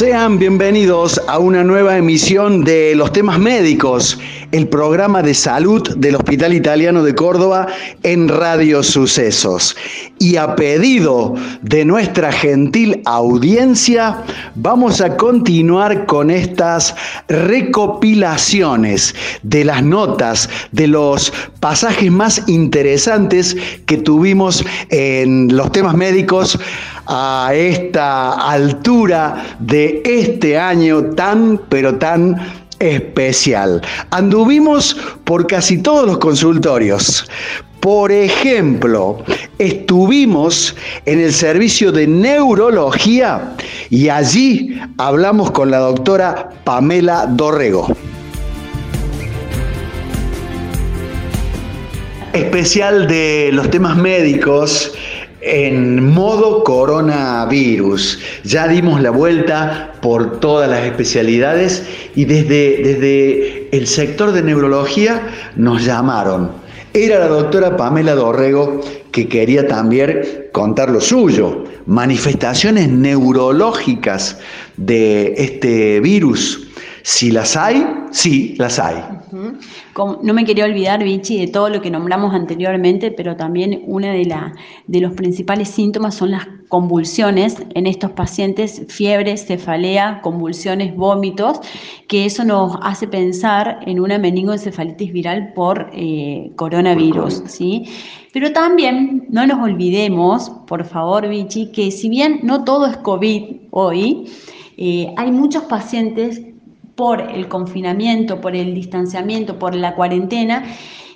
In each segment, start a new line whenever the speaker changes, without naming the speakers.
Sean bienvenidos a una nueva emisión de Los temas médicos, el programa de salud del Hospital Italiano de Córdoba en Radio Sucesos. Y a pedido de nuestra gentil audiencia, vamos a continuar con estas recopilaciones de las notas, de los pasajes más interesantes que tuvimos en los temas médicos a esta altura de este año tan, pero tan especial. Anduvimos por casi todos los consultorios. Por ejemplo, estuvimos en el servicio de neurología y allí hablamos con la doctora Pamela Dorrego. Especial de los temas médicos en modo coronavirus. Ya dimos la vuelta por todas las especialidades y desde, desde el sector de neurología nos llamaron. Era la doctora Pamela Dorrego que quería también contar lo suyo, manifestaciones neurológicas de este virus. Si las hay, sí, las hay.
No me quería olvidar, Vichy, de todo lo que nombramos anteriormente, pero también uno de, la, de los principales síntomas son las convulsiones en estos pacientes, fiebre, cefalea, convulsiones, vómitos, que eso nos hace pensar en una meningoencefalitis viral por eh, coronavirus, ¿sí? Pero también no nos olvidemos, por favor, Vichy, que si bien no todo es COVID hoy, eh, hay muchos pacientes por el confinamiento, por el distanciamiento, por la cuarentena,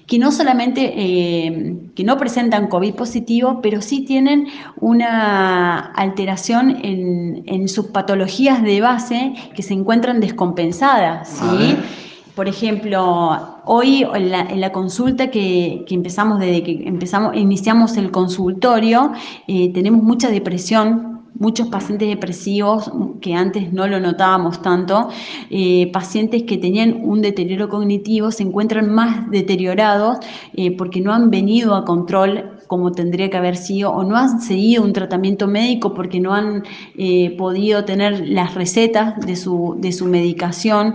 que no solamente eh, que no presentan COVID positivo, pero sí tienen una alteración en, sus patologías de base que se encuentran descompensadas. ¿sí? Por ejemplo, hoy en la, consulta que, empezamos, desde que empezamos, iniciamos el consultorio, eh, tenemos mucha depresión muchos pacientes depresivos que antes no lo notábamos tanto, eh, pacientes que tenían un deterioro cognitivo se encuentran más deteriorados eh, porque no han venido a control como tendría que haber sido o no han seguido un tratamiento médico porque no han eh, podido tener las recetas de su, de su medicación,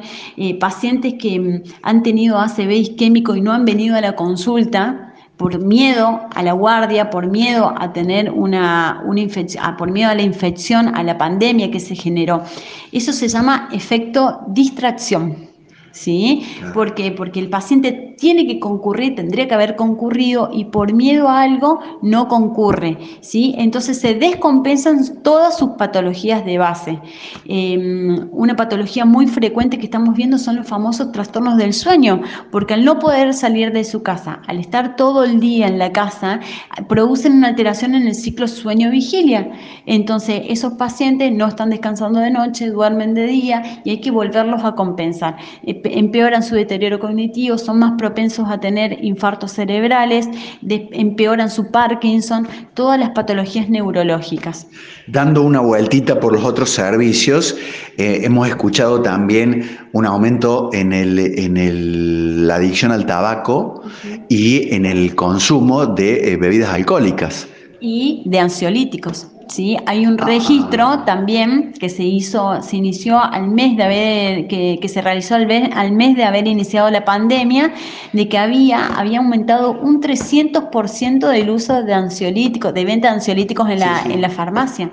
pacientes que mm, han tenido ACV isquémico y no han venido a la consulta, por miedo a la guardia, por miedo a tener una, una infección, por miedo a la infección, a la pandemia que se generó. Eso se llama efecto distracción. ¿sí? Porque, porque el paciente tiene que concurrir, tendría que haber concurrido y por miedo a algo no concurre, ¿sí? Entonces se descompensan todas sus patologías de base. Em, una patología muy frecuente que estamos viendo son los famosos trastornos del sueño, porque al no poder salir de su casa, al estar todo el día en la casa, producen una alteración en el ciclo sueño-vigilia. Entonces esos pacientes no están descansando de noche, duermen de día y hay que volverlos a compensar empeoran su deterioro cognitivo, son más propensos a tener infartos cerebrales, empeoran su Parkinson, todas las patologías neurológicas.
Dando una vueltita por los otros servicios, eh, hemos escuchado también un aumento en, la adicción al tabaco y en el consumo de eh, bebidas alcohólicas.
Y de ansiolíticos. ¿Sí? Hay un registro también que se hizo, se inició al mes de haber, que, se realizó al, al, mes de haber iniciado la pandemia, de que había, había aumentado un 300% del uso de ansiolíticos, de venta de ansiolíticos en la, en la farmacia.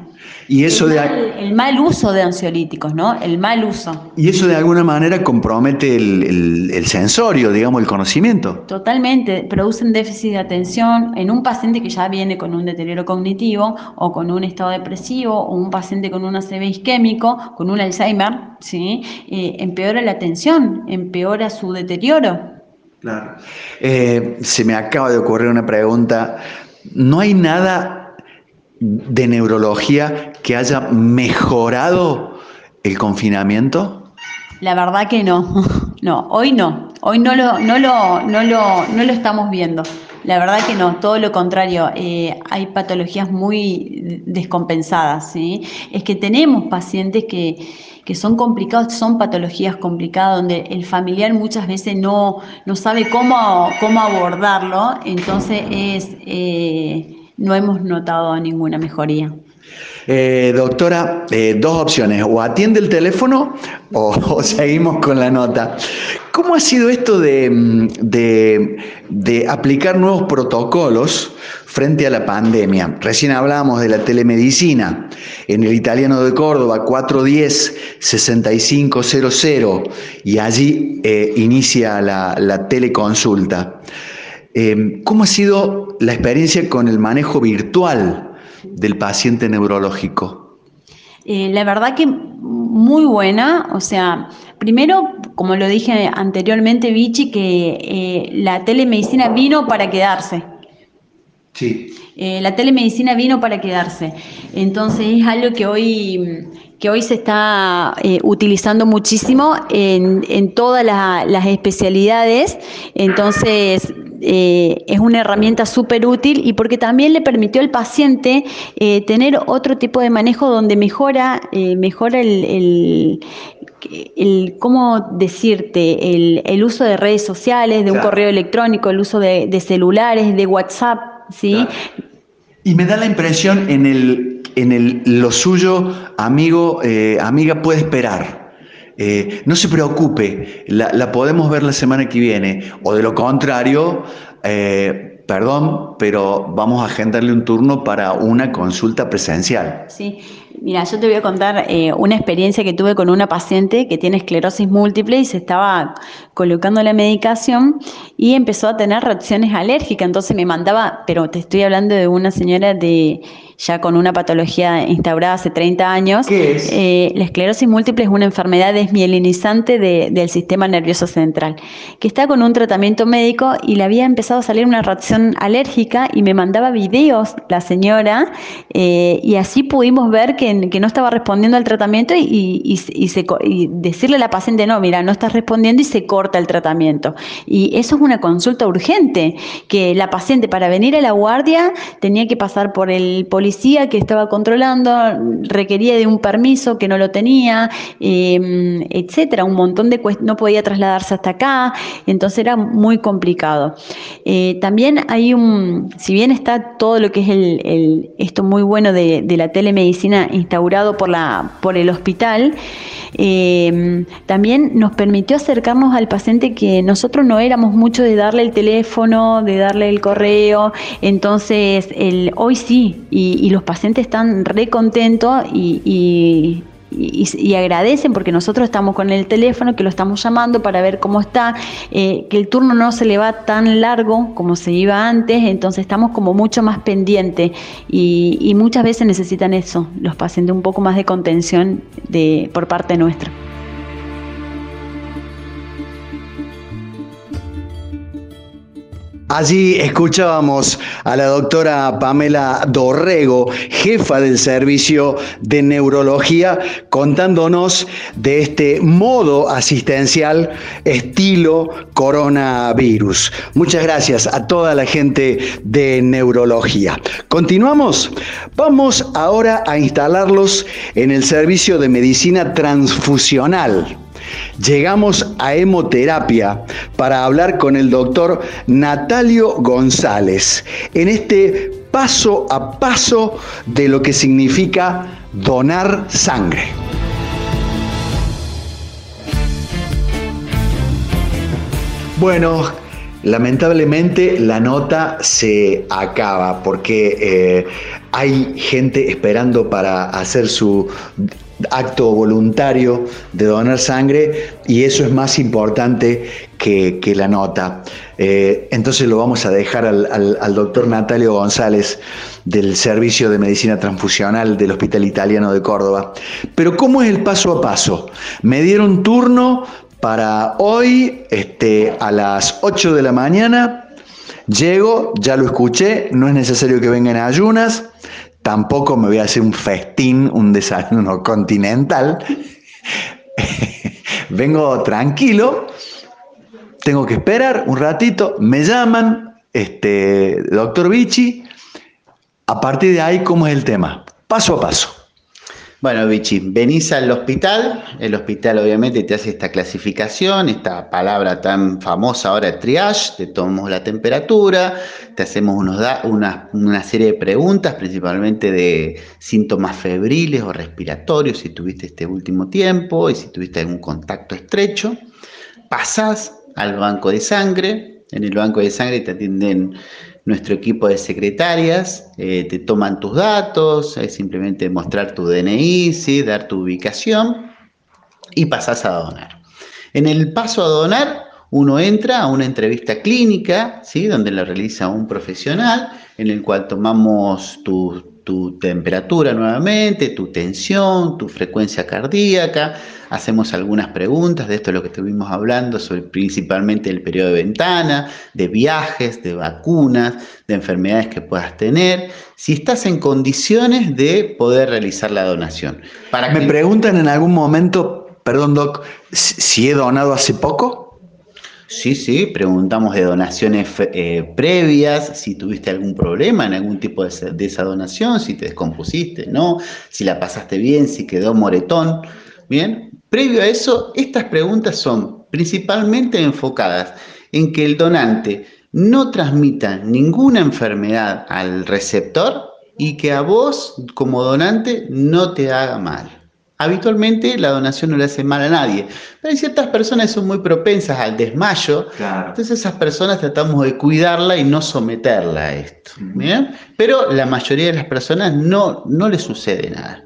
Y eso
el,
de...
mal, el mal uso de ansiolíticos, ¿no? El mal uso.
Y eso de alguna manera compromete el, el, sensorio, digamos, el conocimiento.
Totalmente. Producen déficit de atención en un paciente que ya viene con un deterioro cognitivo o con un estado depresivo o un paciente con un ACV isquémico, con un Alzheimer, ¿sí? Eh, empeora la atención, empeora su deterioro.
Claro. Eh, se me acaba de ocurrir una pregunta. ¿No hay nada de neurología que haya mejorado el confinamiento?
La verdad que no, no, hoy no, hoy no lo, no lo, no lo, no lo estamos viendo. La verdad que no, todo lo contrario, eh, hay patologías muy descompensadas, ¿sí? Es que tenemos pacientes que, que son complicados, son patologías complicadas, donde el familiar muchas veces no, no sabe cómo, cómo abordarlo, entonces es... Eh, no hemos notado ninguna mejoría.
Eh, doctora, eh, dos opciones, o atiende el teléfono o, seguimos con la nota. ¿Cómo ha sido esto de, de, aplicar nuevos protocolos frente a la pandemia? Recién hablábamos de la telemedicina en el italiano de Córdoba, 410-6500, y allí eh, inicia la, la teleconsulta. ¿Cómo ha sido la experiencia con el manejo virtual del paciente neurológico?
Eh, la verdad que muy buena, o sea, primero, como lo dije anteriormente, Vichy, que eh, la telemedicina vino para quedarse.
Sí.
Eh, la telemedicina vino para quedarse. Entonces es algo que hoy, que hoy se está utilizando muchísimo en, en todas las especialidades. Entonces eh, es una herramienta súper útil y porque también le permitió al paciente eh, tener otro tipo de manejo donde mejora, eh, mejora el, el, ¿cómo decirte? El, uso de redes sociales, de un correo electrónico, el uso de, celulares, de WhatsApp, ¿sí?
Y me da la impresión en el, en el lo suyo, amigo, amiga, puede esperar. Eh, no se preocupe, la, podemos ver la semana que viene. O de lo contrario, eh, perdón, pero vamos a agendarle un turno para una consulta presencial.
Sí, mira, yo te voy a contar eh, una experiencia que tuve con una paciente que tiene esclerosis múltiple y se estaba colocando la medicación y empezó a tener reacciones alérgicas. Entonces me mandaba, pero te estoy hablando de una señora de ya con una patología instaurada hace 30 años.
¿Qué es?
Eh, la esclerosis múltiple es una enfermedad desmielinizante del sistema nervioso central, que está con un tratamiento médico y le había empezado a salir una reacción alérgica y me mandaba videos la señora eh, y así pudimos ver que, no estaba respondiendo al tratamiento y, decirle a la paciente, no, mira, no estás respondiendo y se corta el tratamiento. Y eso es una consulta urgente, que la paciente para venir a la guardia tenía que pasar por el policía que estaba controlando requería de un permiso que no lo tenía, em, etcétera, un montón de no podía trasladarse hasta acá, entonces era muy complicado. Eh, también hay un, si bien está todo lo que es el, esto muy bueno de, la telemedicina instaurado por, la, por el hospital, em, también nos permitió acercarnos al paciente que nosotros no éramos mucho de darle el teléfono, de darle el correo, entonces el, hoy sí, y, y, los pacientes están re contentos y, agradecen porque nosotros estamos con el teléfono, que lo estamos llamando para ver cómo está, eh, que el turno no se le va tan largo como se iba antes, entonces estamos como mucho más pendientes y, muchas veces necesitan eso, los pacientes un poco más de contención de, por parte nuestra.
Allí escuchábamos a la doctora Pamela Dorrego, jefa del servicio de neurología, contándonos de este modo asistencial estilo coronavirus. Muchas gracias a toda la gente de neurología. Continuamos. Vamos ahora a instalarlos en el servicio de medicina transfusional. Llegamos a hemoterapia para hablar con el doctor Natalio González en este paso a paso de lo que significa donar sangre. Bueno, lamentablemente la nota se acaba porque eh, hay gente esperando para hacer su acto voluntario de donar sangre y eso es más importante que, la nota. Eh, entonces lo vamos a dejar al, doctor Natalio González del Servicio de Medicina Transfusional del Hospital Italiano de Córdoba. Pero ¿cómo es el paso a paso? Me dieron turno para hoy este, a las 8 de la mañana. Llego, ya lo escuché, no es necesario que vengan ayunas. Tampoco me voy a hacer un festín, un desayuno continental. Vengo tranquilo, tengo que esperar un ratito, me llaman, este, doctor Vichy, a partir de ahí, ¿cómo es el tema? Paso a paso.
Bueno, Vichy, venís al hospital, el hospital obviamente te hace esta clasificación, esta palabra tan famosa ahora, triage, te tomamos la temperatura, te hacemos una, una, serie de preguntas, principalmente de síntomas febriles o respiratorios, si tuviste este último tiempo y si tuviste algún contacto estrecho. Pasás al banco de sangre, en el banco de sangre te atienden nuestro equipo de secretarias, eh, te toman tus datos, es simplemente mostrar tu DNI, ¿sí? dar tu ubicación y pasas a donar. En el paso a donar, uno entra a una entrevista clínica, ¿sí? donde la realiza un profesional, en el cual tomamos tu tu temperatura nuevamente, tu tensión, tu frecuencia cardíaca. Hacemos algunas preguntas, de esto es lo que estuvimos hablando, sobre principalmente el periodo de ventana, de viajes, de vacunas, de enfermedades que puedas tener, si estás en condiciones de poder realizar la donación.
Para Me preguntan en algún momento, perdón Doc, si he donado hace poco.
Sí, sí, preguntamos de donaciones eh, previas, si tuviste algún problema en algún tipo de, de, esa donación, si te descompusiste, ¿no? Si la pasaste bien, si quedó moretón. Bien, previo a eso, estas preguntas son principalmente enfocadas en que el donante no transmita ninguna enfermedad al receptor y que a vos como donante no te haga mal. Habitualmente la donación no le hace mal a nadie, pero hay ciertas personas que son muy propensas al desmayo, entonces esas personas tratamos de cuidarla y no someterla a esto. Pero la mayoría de las personas no, no le sucede nada.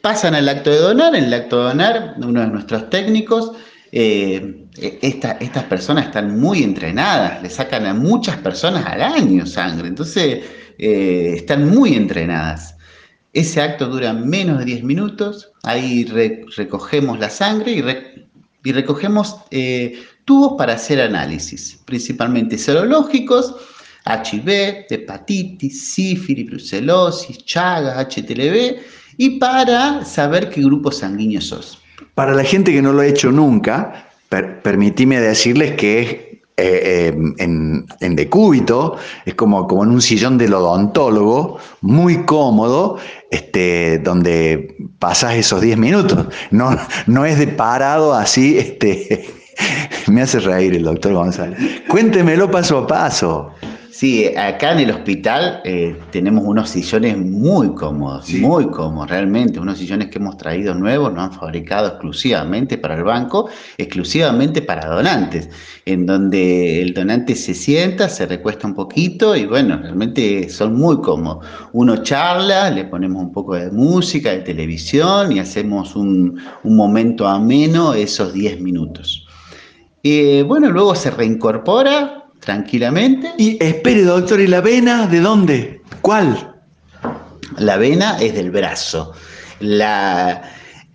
Pasan al acto de donar, en el acto de donar uno de nuestros técnicos, eh, estas personas están muy entrenadas, le sacan a muchas personas al año sangre, entonces eh, están muy entrenadas. Ese acto dura menos de 10 minutos, ahí recogemos la sangre y, recogemos eh, tubos para hacer análisis, principalmente serológicos, HIV, hepatitis, sífilis, brucelosis, chagas, HTLV y para saber qué grupo sanguíneo sos.
Para la gente que no lo ha hecho nunca, permitime decirles que es eh, eh, en, decúbito, es como, como en un sillón del odontólogo, muy cómodo, este, donde pasas esos 10 minutos. No, no es de parado así, este, me hace reír el doctor González. Cuéntemelo paso a paso.
Sí, acá en el hospital eh, tenemos unos sillones muy cómodos, muy cómodos, realmente, unos sillones que hemos traído nuevos, nos han fabricado exclusivamente para el banco, exclusivamente para donantes, en donde el donante se sienta, se recuesta un poquito y bueno, realmente son muy cómodos. Uno charla, le ponemos un poco de música, de televisión y hacemos un, momento ameno esos 10 minutos. Eh, bueno, luego se reincorpora tranquilamente.
Y espere, doctor, ¿y la vena de dónde? ¿Cuál?
La vena es del brazo. La,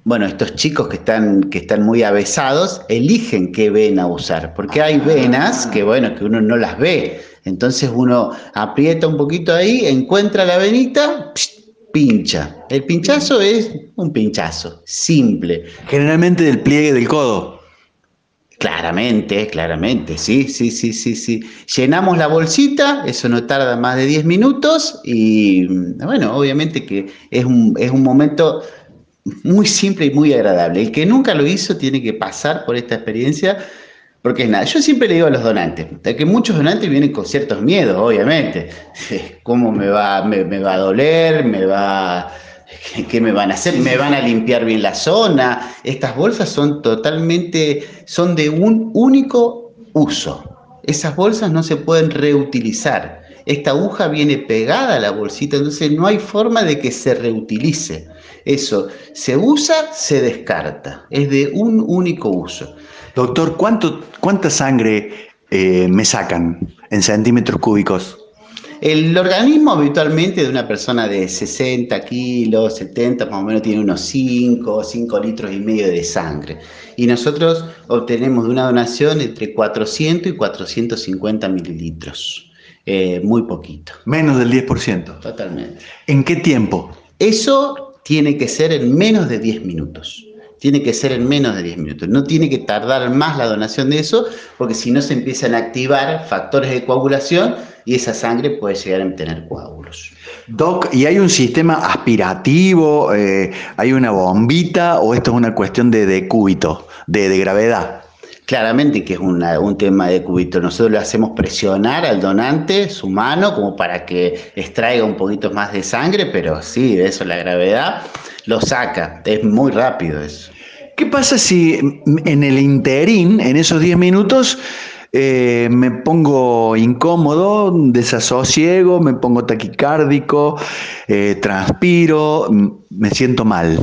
bueno, estos chicos que están, que están muy avesados eligen qué vena usar, porque hay venas que, bueno, que uno no las ve. Entonces uno aprieta un poquito ahí, encuentra la venita, pincha. El pinchazo es un pinchazo, simple.
Generalmente del pliegue del codo.
Claramente, claramente, sí, sí, sí, sí, sí. Llenamos la bolsita, eso no tarda más de 10 minutos y bueno, obviamente que es un, es un momento muy simple y muy agradable. El que nunca lo hizo tiene que pasar por esta experiencia porque es nada. Yo siempre le digo a los donantes, que muchos donantes vienen con ciertos miedos, obviamente. ¿Cómo me va, me va a doler? ¿Me va ¿Qué me van a hacer? ¿Me van a limpiar bien la zona? Estas bolsas son totalmente, son de un único uso. Esas bolsas no se pueden reutilizar. Esta aguja viene pegada a la bolsita, entonces no hay forma de que se reutilice. Eso se usa, se descarta. Es de un único uso.
Doctor, ¿cuánto, ¿cuánta sangre eh, me sacan en centímetros cúbicos?
El organismo habitualmente de una persona de 60 kilos, 70, más o menos tiene unos 5, 5 litros y medio de sangre. Y nosotros obtenemos de una donación entre 400 y 450 mililitros. Eh, muy poquito.
Menos del 10%.
Totalmente.
¿En qué tiempo?
Eso tiene que ser en menos de 10 minutos tiene que ser en menos de 10 minutos. No tiene que tardar más la donación de eso, porque si no se empiezan a activar factores de coagulación y esa sangre puede llegar a tener coágulos.
Doc, ¿y hay un sistema aspirativo? Eh, ¿Hay una bombita o esto es una cuestión de decúbito, de, de gravedad?
Claramente que es un tema de cúbito. Nosotros le hacemos presionar al donante su mano como para que extraiga un poquito más de sangre, pero sí, eso la gravedad lo saca. Es muy rápido eso.
¿Qué pasa si en el interín, en esos 10 minutos, eh, me pongo incómodo, desasosiego, me pongo taquicárdico, eh, transpiro, me siento mal?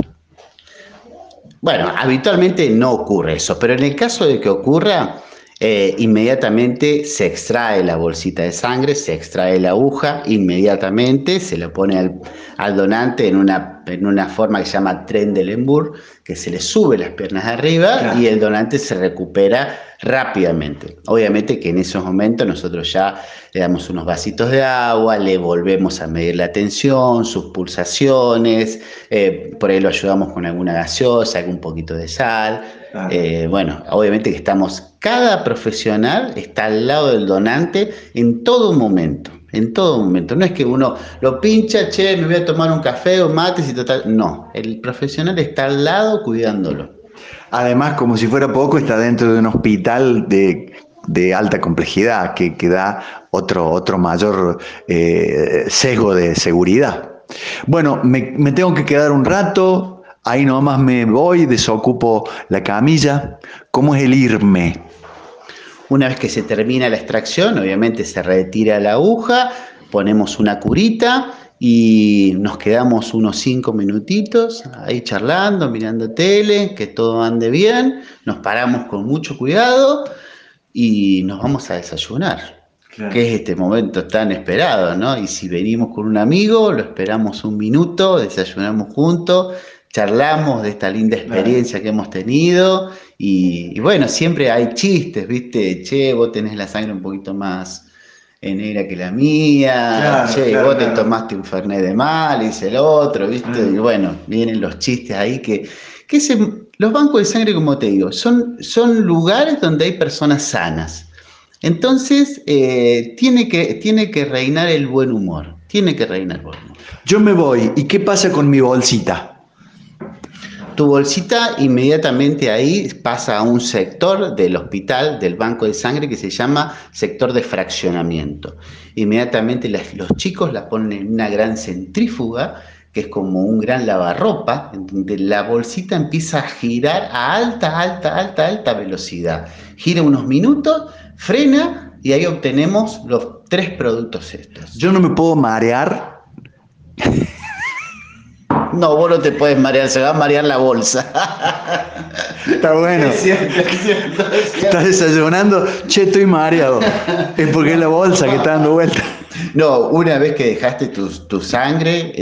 Bueno, habitualmente no ocurre eso, pero en el caso de que ocurra, eh, inmediatamente se extrae la bolsita de sangre, se extrae la aguja, inmediatamente se le pone al, donante en una, en una forma que se llama tren de Lembourg, que se le sube las piernas arriba y el donante se recupera rápidamente. Obviamente que en esos momentos nosotros ya le damos unos vasitos de agua, le volvemos a medir la tensión, sus pulsaciones, eh, por ahí lo ayudamos con alguna gaseosa, algún poquito de sal. Eh, bueno, obviamente que estamos, cada profesional está al lado del donante en todo momento, en todo momento. No es que uno lo pincha, che, me voy a tomar un café o mates y total. No, el profesional está al lado cuidándolo.
Además, como si fuera poco, está dentro de un hospital de, alta complejidad que, que, da otro, otro mayor eh, sesgo de seguridad. Bueno, me, me tengo que quedar un rato, Ahí nomás me voy, desocupo la camilla. ¿Cómo es el irme?
Una vez que se termina la extracción, obviamente se retira la aguja, ponemos una curita y nos quedamos unos cinco minutitos ahí charlando, mirando tele, que todo ande bien, nos paramos con mucho cuidado y nos vamos a desayunar. que es este momento tan esperado, ¿no? Y si venimos con un amigo, lo esperamos un minuto, desayunamos juntos, charlamos de esta linda experiencia que hemos tenido y, bueno, siempre hay chistes, ¿viste? Che, vos tenés la sangre un poquito más negra que la mía, che, vos te tomaste un Fernet de mal, dice el otro, ¿viste? Mm. Y bueno, vienen los chistes ahí que, que los bancos de sangre, como te digo, son, son lugares donde hay personas sanas. Entonces, eh, tiene, que, tiene que reinar el buen humor, tiene que reinar el buen humor.
Yo me voy, ¿y qué pasa con mi bolsita?
Tu bolsita inmediatamente ahí pasa a un sector del hospital, del banco de sangre, que se llama sector de fraccionamiento. Inmediatamente los chicos la ponen en una gran centrífuga, que es como un gran lavarropa, en donde la bolsita empieza a girar a alta, alta, alta, alta velocidad. Gira unos minutos, frena y ahí obtenemos los tres productos estos.
Yo no me puedo marear.
No, vos no te puedes marear, se va a marear la bolsa.
Está bueno. Es cierto, es cierto, Estás desayunando, che, estoy mareado. Es porque es la bolsa que está dando vuelta.
No, una vez que dejaste tu, tu sangre.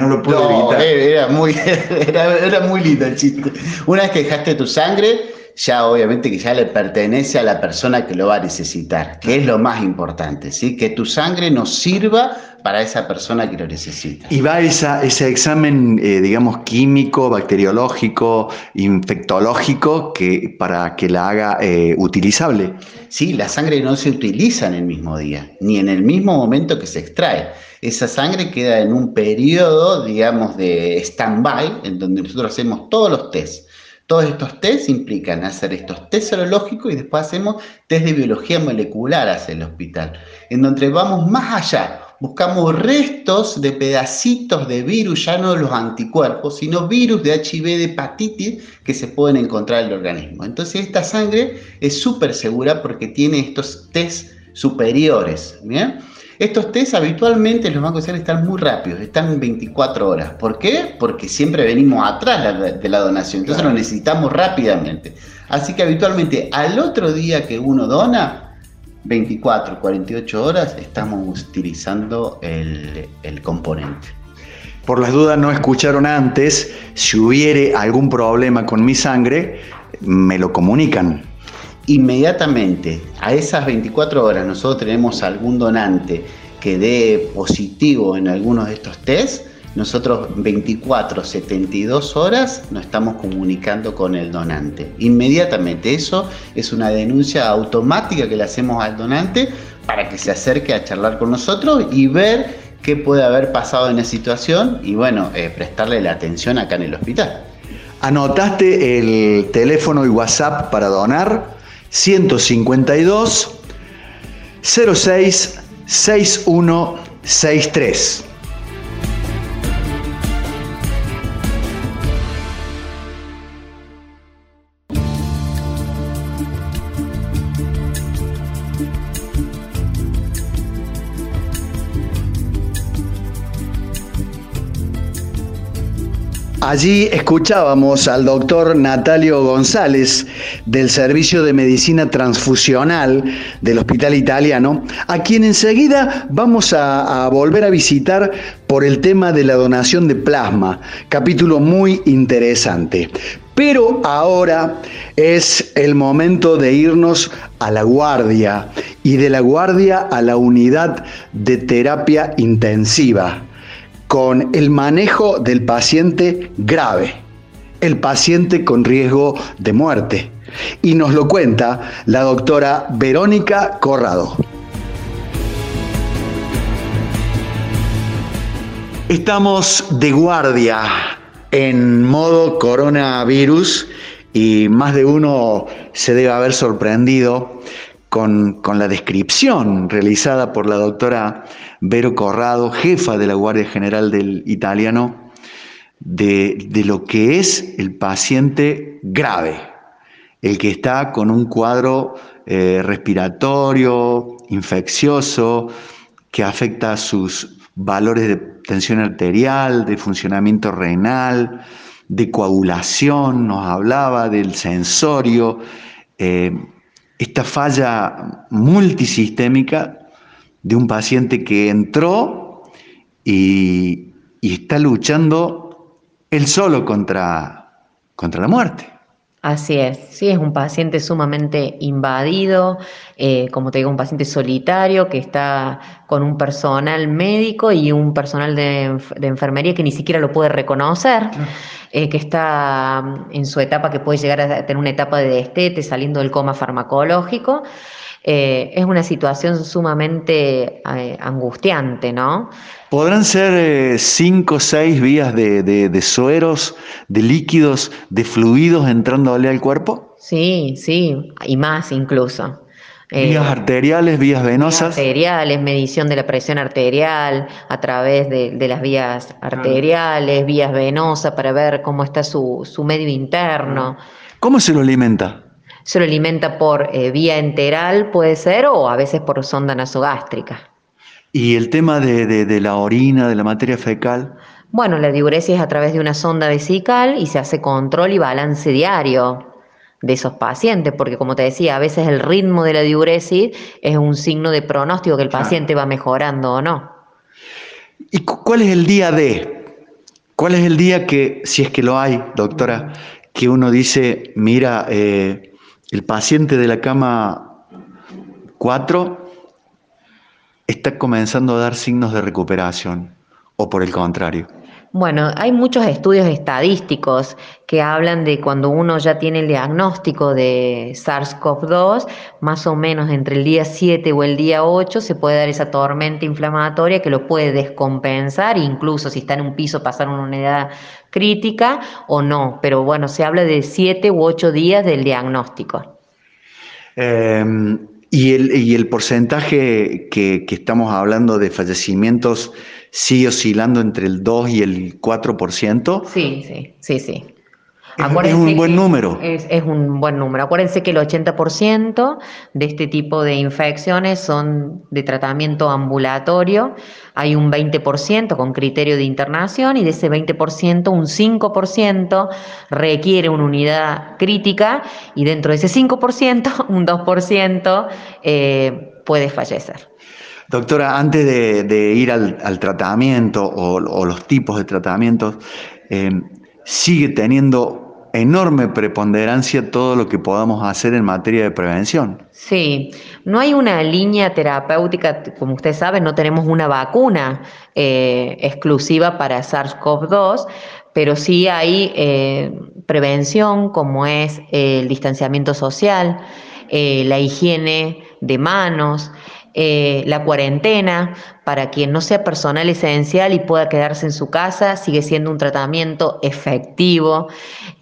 no lo puedo evitar.
Era muy, era, era muy lindo el chiste. Una vez que dejaste tu sangre, ya obviamente que ya le pertenece a la persona que lo va a necesitar, que es lo más importante, ¿sí? que tu sangre nos sirva para esa persona que lo necesita.
Y va esa, ese examen, eh, digamos, químico, bacteriológico, infectológico, que, para que la haga eh, utilizable.
Sí, la sangre no se utiliza en el mismo día, ni en el mismo momento que se extrae. Esa sangre queda en un periodo, digamos, de stand-by, en donde nosotros hacemos todos los tests todos estos test implican hacer estos test serológicos y después hacemos test de biología molecular hacia el hospital, en donde vamos más allá, buscamos restos de pedacitos de virus, ya no los anticuerpos, sino virus de HIV, de hepatitis que se pueden encontrar en el organismo. Entonces esta sangre es súper segura porque tiene estos test superiores. Estos test habitualmente los bancos sangre están muy rápidos, están en 24 horas. ¿Por qué? Porque siempre venimos atrás de la donación, entonces lo necesitamos rápidamente. Así que habitualmente al otro día que uno dona, 24, 48 horas, estamos utilizando el, el componente.
Por las dudas no escucharon antes, si hubiere algún problema con mi sangre, me lo comunican
inmediatamente a esas 24 horas nosotros tenemos algún donante que dé positivo en algunos de estos tests, nosotros 24, 72 horas nos estamos comunicando con el donante. Inmediatamente, eso es una denuncia automática que le hacemos al donante para que se acerque a charlar con nosotros y ver qué puede haber pasado en esa situación y bueno, eh, prestarle la atención acá en el hospital.
Anotaste el teléfono y WhatsApp para donar 152 06 6163. Allí escuchábamos al doctor Natalio González del Servicio de Medicina Transfusional del Hospital Italiano, a quien enseguida vamos a, a, volver a visitar por el tema de la donación de plasma, capítulo muy interesante. Pero ahora es el momento de irnos a la guardia y de la guardia a la unidad de terapia intensiva con el manejo del paciente grave, el paciente con riesgo de muerte. Y nos lo cuenta la doctora Verónica Corrado. Estamos de guardia en modo coronavirus y más de uno se debe haber sorprendido con, con, la descripción realizada por la doctora Vero Corrado, jefa de la Guardia General del Italiano, de, de lo que es el paciente grave, el que está con un cuadro eh, respiratorio, infeccioso, que afecta sus valores de tensión arterial, de funcionamiento renal, de coagulación, nos hablaba del sensorio. Eh, esta falla multisistémica de un paciente que entró y, está luchando él solo contra, contra la muerte.
Así es, sí, es un paciente sumamente invadido, eh, como te digo, un paciente solitario que está con un personal médico y un personal de, de enfermería que ni siquiera lo puede reconocer, eh, que está mm, en su etapa, que puede llegar a tener una etapa de destete, saliendo del coma farmacológico. Eh, es una situación sumamente angustiante, ¿no?
¿Podrán ser eh, cinco o seis vías de, de, de, sueros, de líquidos, de fluidos entrándole al cuerpo?
Sí, sí, y más incluso.
Vías arteriales, vías venosas.
Vías arteriales, medición de la presión arterial a través de, de las vías arteriales, vías venosas para ver cómo está su, su medio interno.
¿Cómo se lo alimenta?
se lo alimenta por eh, vía enteral, puede ser, o a veces por sonda nasogástrica.
¿Y el tema de, de, de, la orina, de la materia fecal?
Bueno, la diuresis es a través de una sonda vesical y se hace control y balance diario de esos pacientes, porque como te decía, a veces el ritmo de la diuresis es un signo de pronóstico que el paciente va mejorando o no.
¿Y cuál es el día de? ¿Cuál es el día que, si es que lo hay, doctora, que uno dice, mira, eh, el paciente de la cama 4 está comenzando a dar signos de recuperación o por el contrario.
Bueno, hay muchos estudios estadísticos que hablan de cuando uno ya tiene el diagnóstico de SARS-CoV-2, más o menos entre el día 7 o el día 8 se puede dar esa tormenta inflamatoria que lo puede descompensar, incluso si está en un piso pasar una unidad crítica o no, pero bueno, se habla de 7 u 8 días del diagnóstico.
Eh, y, el, y el porcentaje que, que estamos hablando de fallecimientos sigue oscilando entre el 2 y el 4%.
Sí, sí, sí, sí.
Es, es un buen número.
Es, es, un buen número. Acuérdense que el 80% de este tipo de infecciones son de tratamiento ambulatorio. Hay un 20% con criterio de internación y de ese 20%, un 5% requiere una unidad crítica y dentro de ese 5%, un 2% eh, puede fallecer.
Doctora, antes de, de ir al, al tratamiento o, o, los tipos de tratamientos, eh, sigue teniendo enorme preponderancia todo lo que podamos hacer en materia de prevención.
Sí, no hay una línea terapéutica, como usted sabe, no tenemos una vacuna eh, exclusiva para SARS-CoV-2, pero sí hay eh, prevención como es el distanciamiento social, eh, la higiene de manos, la cuarentena, para quien no sea personal esencial y pueda quedarse en su casa, sigue siendo un tratamiento efectivo.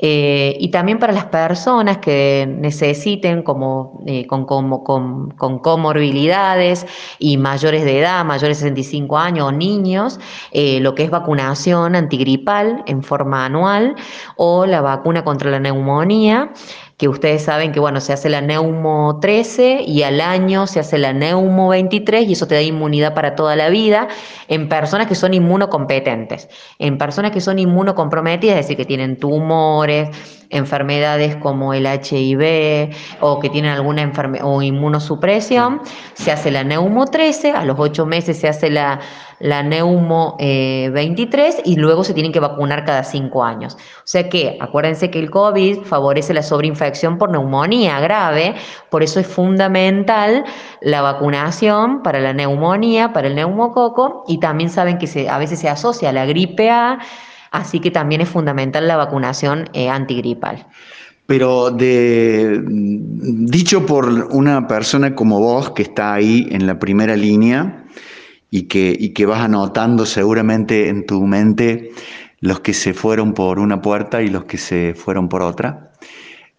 Eh, y también para las personas que necesiten, como, eh, con, con, comorbilidades y mayores de edad, mayores de 65 años o niños, eh, lo que es vacunación antigripal en forma anual o la vacuna contra la neumonía que ustedes saben que bueno, se hace la Neumo 13 y al año se hace la Neumo 23 y eso te da inmunidad para toda la vida en personas que son inmunocompetentes. En personas que son inmunocomprometidas, es decir, que tienen tumores, enfermedades como el HIV o que tienen alguna enfermedad o inmunosupresión, se hace la Neumo 13, a los 8 meses se hace la, la Neumo 23 eh, y luego se tienen que vacunar cada 5 años. O sea que acuérdense que el COVID favorece la sobreinfección por neumonía grave, por eso es fundamental la vacunación para la neumonía, para el neumococo y también saben que se, a veces se asocia a la gripe A Así que también es fundamental la vacunación eh, antigripal.
Pero de, dicho por una persona como vos, que está ahí en la primera línea y que, que vas anotando seguramente en tu mente los que se fueron por una puerta y los que se fueron por otra,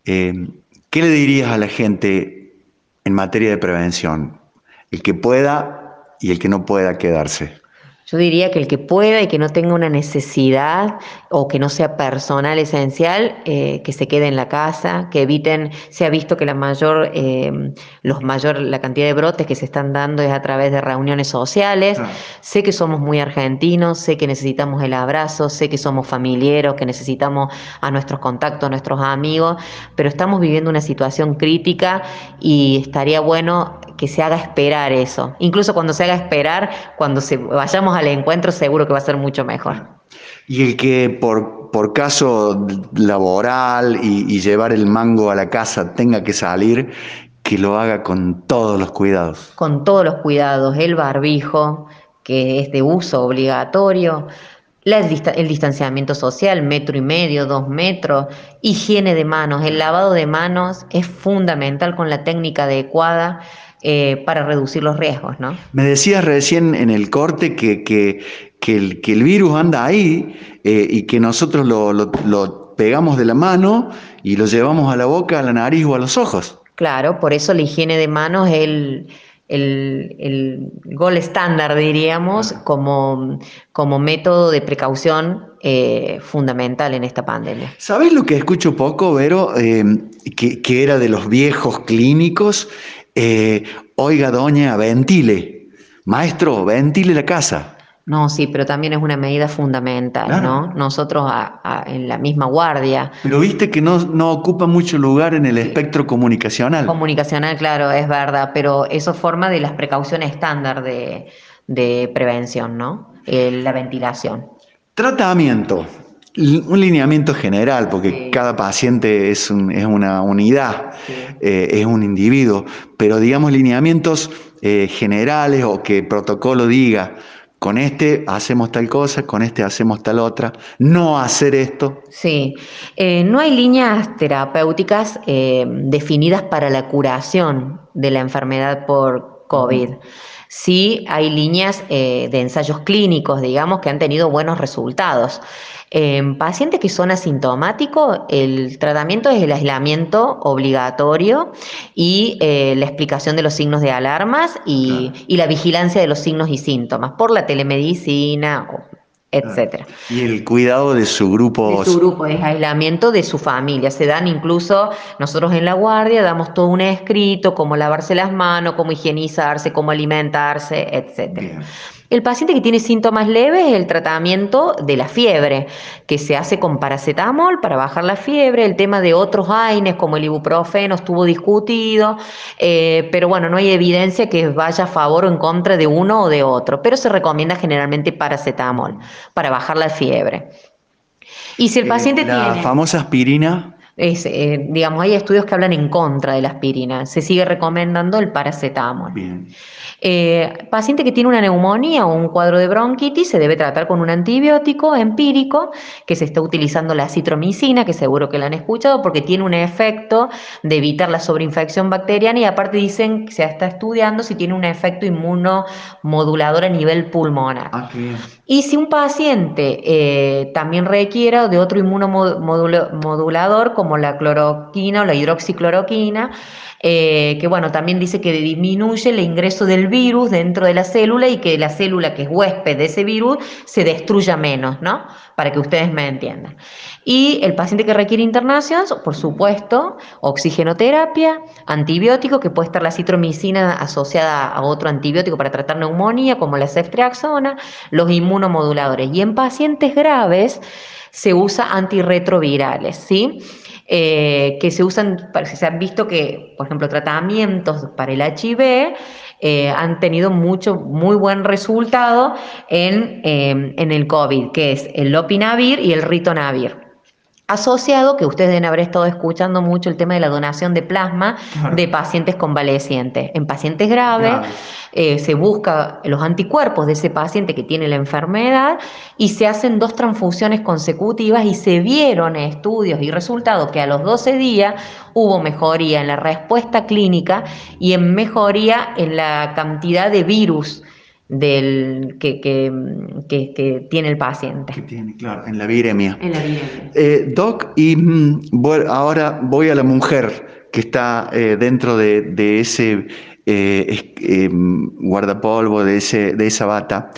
eh, ¿qué le dirías a la gente en materia de prevención? El que pueda y el que no pueda quedarse.
Yo diría que el que pueda y que no tenga una necesidad o que no sea personal esencial, eh, que se quede en la casa, que eviten, se ha visto que la mayor, eh, los mayor, la cantidad de brotes que se están dando es a través de reuniones sociales. Sé que somos muy argentinos, sé que necesitamos el abrazo, sé que somos familiares, que necesitamos a nuestros contactos, a nuestros amigos, pero estamos viviendo una situación crítica y estaría bueno que se haga esperar eso. Incluso cuando se haga esperar, cuando se, vayamos al encuentro, seguro que va a ser mucho mejor.
Y el que por, por caso laboral y, llevar el mango a la casa tenga que salir, que lo haga con todos los cuidados.
Con todos los cuidados, el barbijo, que es de uso obligatorio, el distanciamiento social, metro y medio, dos metros, higiene de manos, el lavado de manos es fundamental con la técnica adecuada eh, para reducir los riesgos, ¿no?
Me decías recién en el corte que, que, el, que el, virus anda ahí eh, y que nosotros lo, lo, pegamos de la mano y lo llevamos a la boca, a la nariz o a los ojos.
Claro, por eso la higiene de manos es el, el, el gol estándar, diríamos, como, como método de precaución eh, fundamental en esta pandemia.
¿Sabes lo que escucho poco, Vero? que, que, era de los viejos clínicos eh, oiga, doña, ventile. Maestro, ventile la casa.
No, sí, pero también es una medida fundamental, ¿no? Nosotros en la misma guardia.
Pero viste que no, no ocupa mucho lugar en el espectro comunicacional.
Comunicacional, claro, es verdad, pero eso forma de las precauciones estándar de, prevención, ¿no? la ventilación.
Tratamiento. Un lineamiento general, porque cada paciente es, una unidad, eh, es un individuo, pero digamos lineamientos eh, generales o que protocolo diga, con este hacemos tal cosa, con este hacemos tal otra, no hacer esto.
Sí, eh, no hay líneas terapéuticas definidas para la curación de la enfermedad por COVID. Sí hay líneas de ensayos clínicos, digamos, que han tenido buenos resultados. En pacientes que son asintomáticos, el tratamiento es el aislamiento obligatorio y eh, la explicación de los signos de alarmas y, la vigilancia de los signos y síntomas por la telemedicina, etcétera.
Y el cuidado de su grupo.
De su grupo, es aislamiento de su familia. Se dan incluso, nosotros en la guardia damos todo un escrito, cómo lavarse las manos, cómo higienizarse, cómo alimentarse, etcétera. El paciente que tiene síntomas leves, el tratamiento de la fiebre, que se hace con paracetamol para bajar la fiebre. El tema de otros AINES, como el ibuprofeno, estuvo discutido, eh, pero bueno, no hay evidencia que vaya a favor o en contra de uno o de otro, pero se recomienda generalmente paracetamol para bajar la fiebre.
Y si el paciente tiene... La famosa aspirina.
Es, eh, digamos, hay estudios que hablan en contra de la aspirina. Se sigue recomendando el paracetamol.
Bien.
Eh, paciente que tiene una neumonía o un cuadro de bronquitis se debe tratar con un antibiótico empírico que se está utilizando la citromicina, que seguro que la han escuchado, porque tiene un efecto de evitar la sobreinfección bacteriana y aparte dicen que se está estudiando si tiene un efecto inmunomodulador a nivel pulmonar.
Ah, qué bien.
Y si un paciente eh, también requiera de otro inmunomodulador como la cloroquina o la hidroxicloroquina, eh, que bueno, también dice que disminuye el ingreso del virus dentro de la célula y que la célula que es huésped de ese virus se destruya menos, ¿no? Para que ustedes me entiendan. Y el paciente que requiere internación, por supuesto, oxigenoterapia, antibiótico, que puede estar la citromicina asociada a otro antibiótico para tratar neumonía, como la ceftriaxona, los inmunomoduladores. Y en pacientes graves se usa antirretrovirales, ¿sí? Eh, que se usan, se han visto que, por ejemplo, tratamientos para el HIV eh, han tenido mucho, muy buen resultado en, eh, en el COVID, que es el lopinavir y el ritonavir asociado, que ustedes deben haber estado escuchando mucho el tema de la donación de plasma
Claro.
de pacientes convalecientes. En pacientes graves
Graves.
eh, se busca los anticuerpos de ese paciente que tiene la enfermedad y se hacen dos transfusiones consecutivas y se vieron estudios y resultados que a los 12 días hubo mejoría en la respuesta clínica y en mejoría en la cantidad de virus del, que, que- que- que tiene el paciente.
¿Qué tiene? Claro, en la viremia.
En la viremia.
Eh, Doc, y mm, voy- ahora voy a la mujer que está eh, dentro de, de ese eh, es- eh, guardapolvo, de, ese, de esa bata.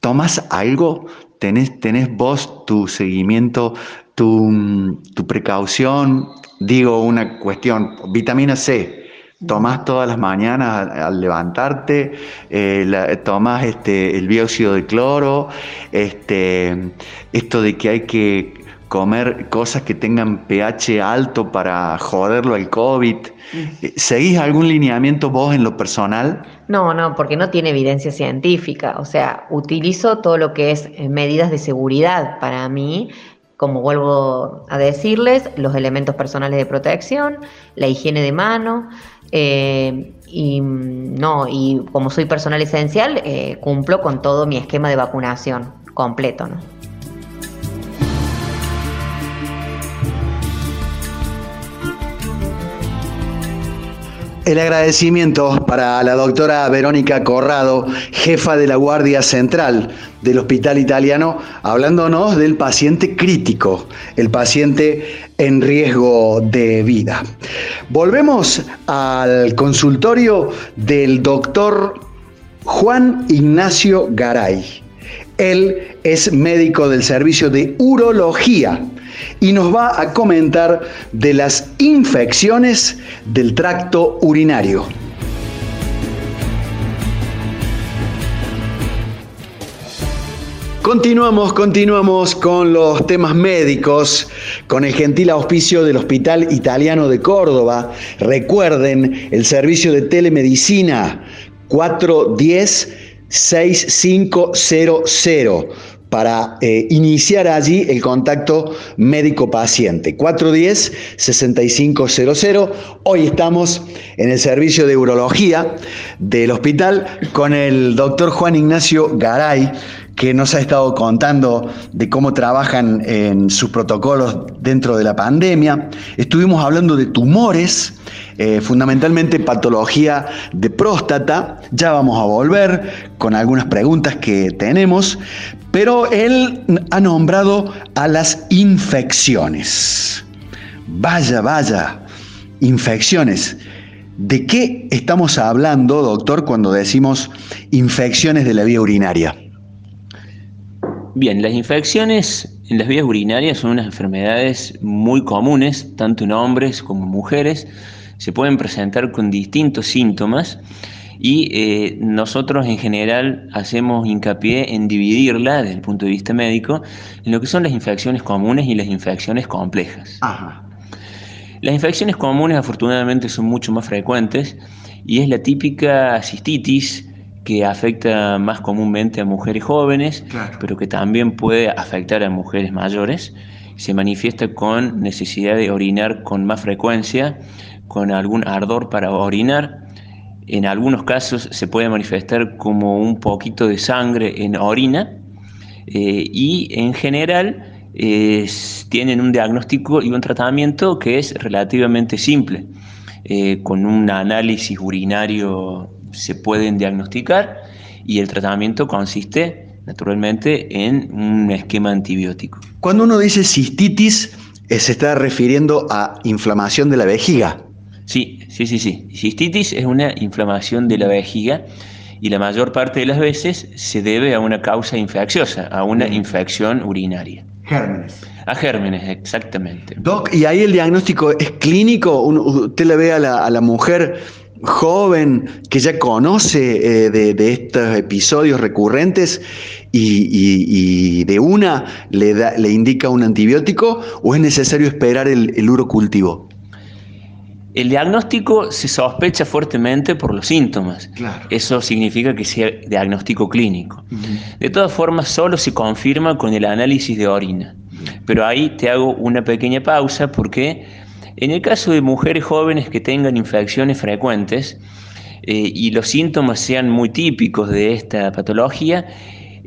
¿Tomas algo? ¿Tenés, tenés vos tu seguimiento, tu, mm, tu precaución? Digo una cuestión, vitamina C. ¿Tomás todas las mañanas al, levantarte? Eh, la- ¿Tomás este, el dióxido de cloro? Este, esto de que hay que comer cosas que tengan pH alto para joderlo al COVID. Eh, ¿Seguís algún lineamiento vos en lo personal?
No, no, porque no tiene evidencia científica. O sea, utilizo todo lo que es eh, medidas de seguridad para mí, como vuelvo a decirles, los elementos personales de protección, la higiene de mano. Eh, y no, y como soy personal esencial, eh, cumplo con todo mi esquema de vacunación completo, ¿no?
El agradecimiento para la doctora Verónica Corrado, jefa de la Guardia Central del Hospital Italiano, hablándonos del paciente crítico, el paciente en riesgo de vida. Volvemos al consultorio del doctor Juan Ignacio Garay. Él es médico del servicio de urología y nos va a comentar de las infecciones del tracto urinario. Continuamos, continuamos con los temas médicos, con el gentil auspicio del Hospital Italiano de Córdoba. Recuerden el servicio de telemedicina 410-6500 para eh, iniciar allí el contacto médico-paciente. 410-6500. Hoy estamos en el servicio de urología del hospital con el doctor Juan Ignacio Garay, que nos ha estado contando de cómo trabajan en sus protocolos dentro de la pandemia. Estuvimos hablando de tumores, eh, fundamentalmente patología de próstata. Ya vamos a volver con algunas preguntas que tenemos, pero él ha nombrado a las infecciones. Vaya, vaya, infecciones. ¿De qué estamos hablando, doctor, cuando decimos infecciones de la vía urinaria?
Bien, las infecciones en las vías urinarias son unas enfermedades muy comunes, tanto en hombres como en mujeres. Se pueden presentar con distintos síntomas y eh, nosotros en general hacemos hincapié en dividirla desde el punto de vista médico en lo que son las infecciones comunes y las infecciones complejas.
Ajá.
Las infecciones comunes afortunadamente son mucho más frecuentes y es la típica cistitis que afecta más comúnmente a mujeres jóvenes,
Claro.
pero que también puede afectar a mujeres mayores, se manifiesta con necesidad de orinar con más frecuencia, con algún ardor para orinar. En algunos casos se puede manifestar como un poquito de sangre en orina eh, y en general tienen un diagnóstico y un tratamiento que es relativamente simple. Eh, con un análisis urinario se pueden diagnosticar y el tratamiento consiste naturalmente en un esquema antibiótico.
Cuando uno dice cistitis, eh, se está refiriendo a inflamación de la vejiga.
Sí, sí, sí, sí. Cistitis es una inflamación de la vejiga y la mayor parte de las veces se debe a una causa infecciosa, a una infección urinaria.
Gérmenes.
A gérmenes, exactamente.
Doc, ¿y ahí el diagnóstico es clínico? ¿Usted le ve a la, mujer joven que ya conoce eh, de, estos episodios recurrentes y, de una le, da, le indica un antibiótico o es necesario esperar el, el urocultivo?
El diagnóstico se sospecha fuertemente por los síntomas. Eso significa que sea diagnóstico clínico. De todas formas, solo se confirma con el análisis de orina. Pero ahí te hago una pequeña pausa porque en el caso de mujeres jóvenes que tengan infecciones frecuentes eh, y los síntomas sean muy típicos de esta patología,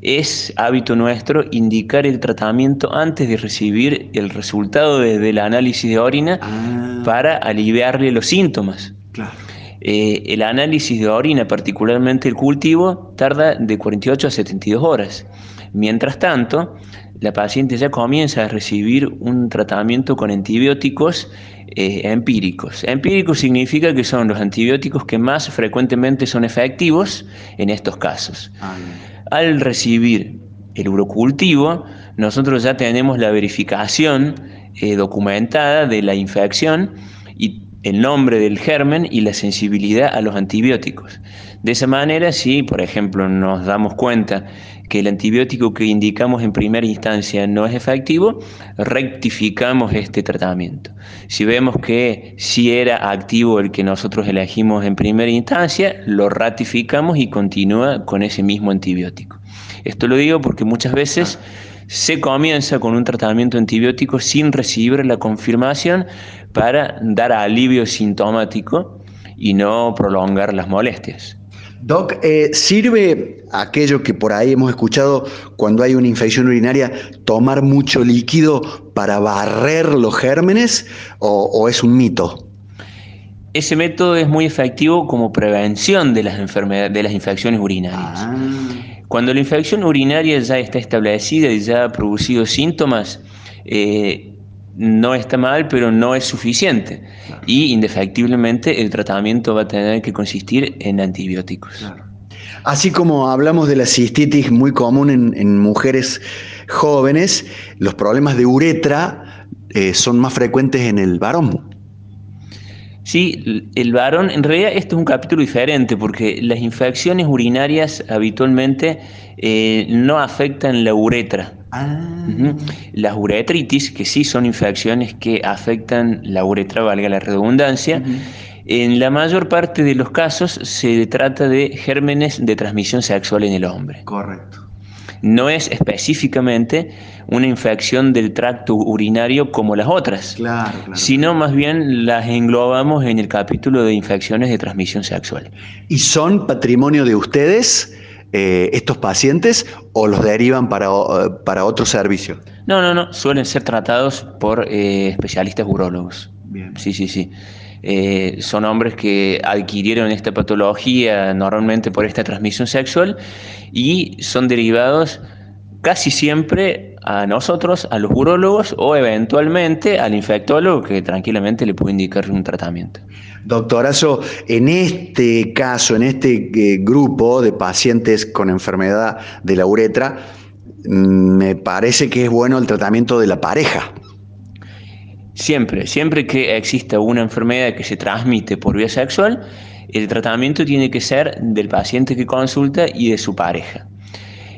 es hábito nuestro indicar el tratamiento antes de recibir el resultado del análisis de orina ah. para aliviarle los síntomas. Eh, el análisis de orina, particularmente el cultivo, tarda de 48 a 72 horas. Mientras tanto, la paciente ya comienza a recibir un tratamiento con antibióticos eh, empíricos. Empíricos significa que son los antibióticos que más frecuentemente son efectivos en estos casos. Ah, al recibir el urocultivo, nosotros ya tenemos la verificación eh, documentada de la infección y el nombre del germen y la sensibilidad a los antibióticos. De esa manera, si por ejemplo nos damos cuenta que el antibiótico que indicamos en primera instancia no es efectivo, rectificamos este tratamiento. Si vemos que sí era activo el que nosotros elegimos en primera instancia, lo ratificamos y continúa con ese mismo antibiótico. Esto lo digo porque muchas veces se comienza con un tratamiento antibiótico sin recibir la confirmación para dar alivio sintomático y no prolongar las molestias.
Doc, eh, ¿sirve aquello que por ahí hemos escuchado cuando hay una infección urinaria, tomar mucho líquido para barrer los gérmenes o, es un mito?
Ese método es muy efectivo como prevención de las enfermedades, de las infecciones urinarias. Ah. Cuando la infección urinaria ya está establecida y ya ha producido síntomas, eh, no está mal, pero no es suficiente. Y indefectiblemente el tratamiento va a tener que consistir en antibióticos.
Así como hablamos de la cistitis muy común en, mujeres jóvenes, los problemas de uretra eh, son más frecuentes en el varón.
Sí, el varón, en realidad este es un capítulo diferente porque las infecciones urinarias habitualmente eh, no afectan la uretra. Ah. Las uretritis, que sí son infecciones que afectan la uretra, valga la redundancia, en la mayor parte de los casos se trata de gérmenes de transmisión sexual en el hombre.
Correcto.
No es específicamente una infección del tracto urinario como las otras, sino más bien las englobamos en el capítulo de infecciones de transmisión sexual.
¿Y son patrimonio de ustedes? Eh, estos pacientes o los derivan para, para otro servicio?
No, no, no, suelen ser tratados por eh, especialistas urólogos. Bien. Sí, sí, sí. Eh, son hombres que adquirieron esta patología normalmente por esta transmisión sexual y son derivados casi siempre a nosotros, a los urólogos o eventualmente al infectólogo que tranquilamente le puede indicar un tratamiento.
Doctorazo, en este caso, en este eh, grupo de pacientes con enfermedad de la uretra, mm, me parece que es bueno el tratamiento de la pareja.
Siempre, siempre que exista una enfermedad que se transmite por vía sexual, el tratamiento tiene que ser del paciente que consulta y de su pareja.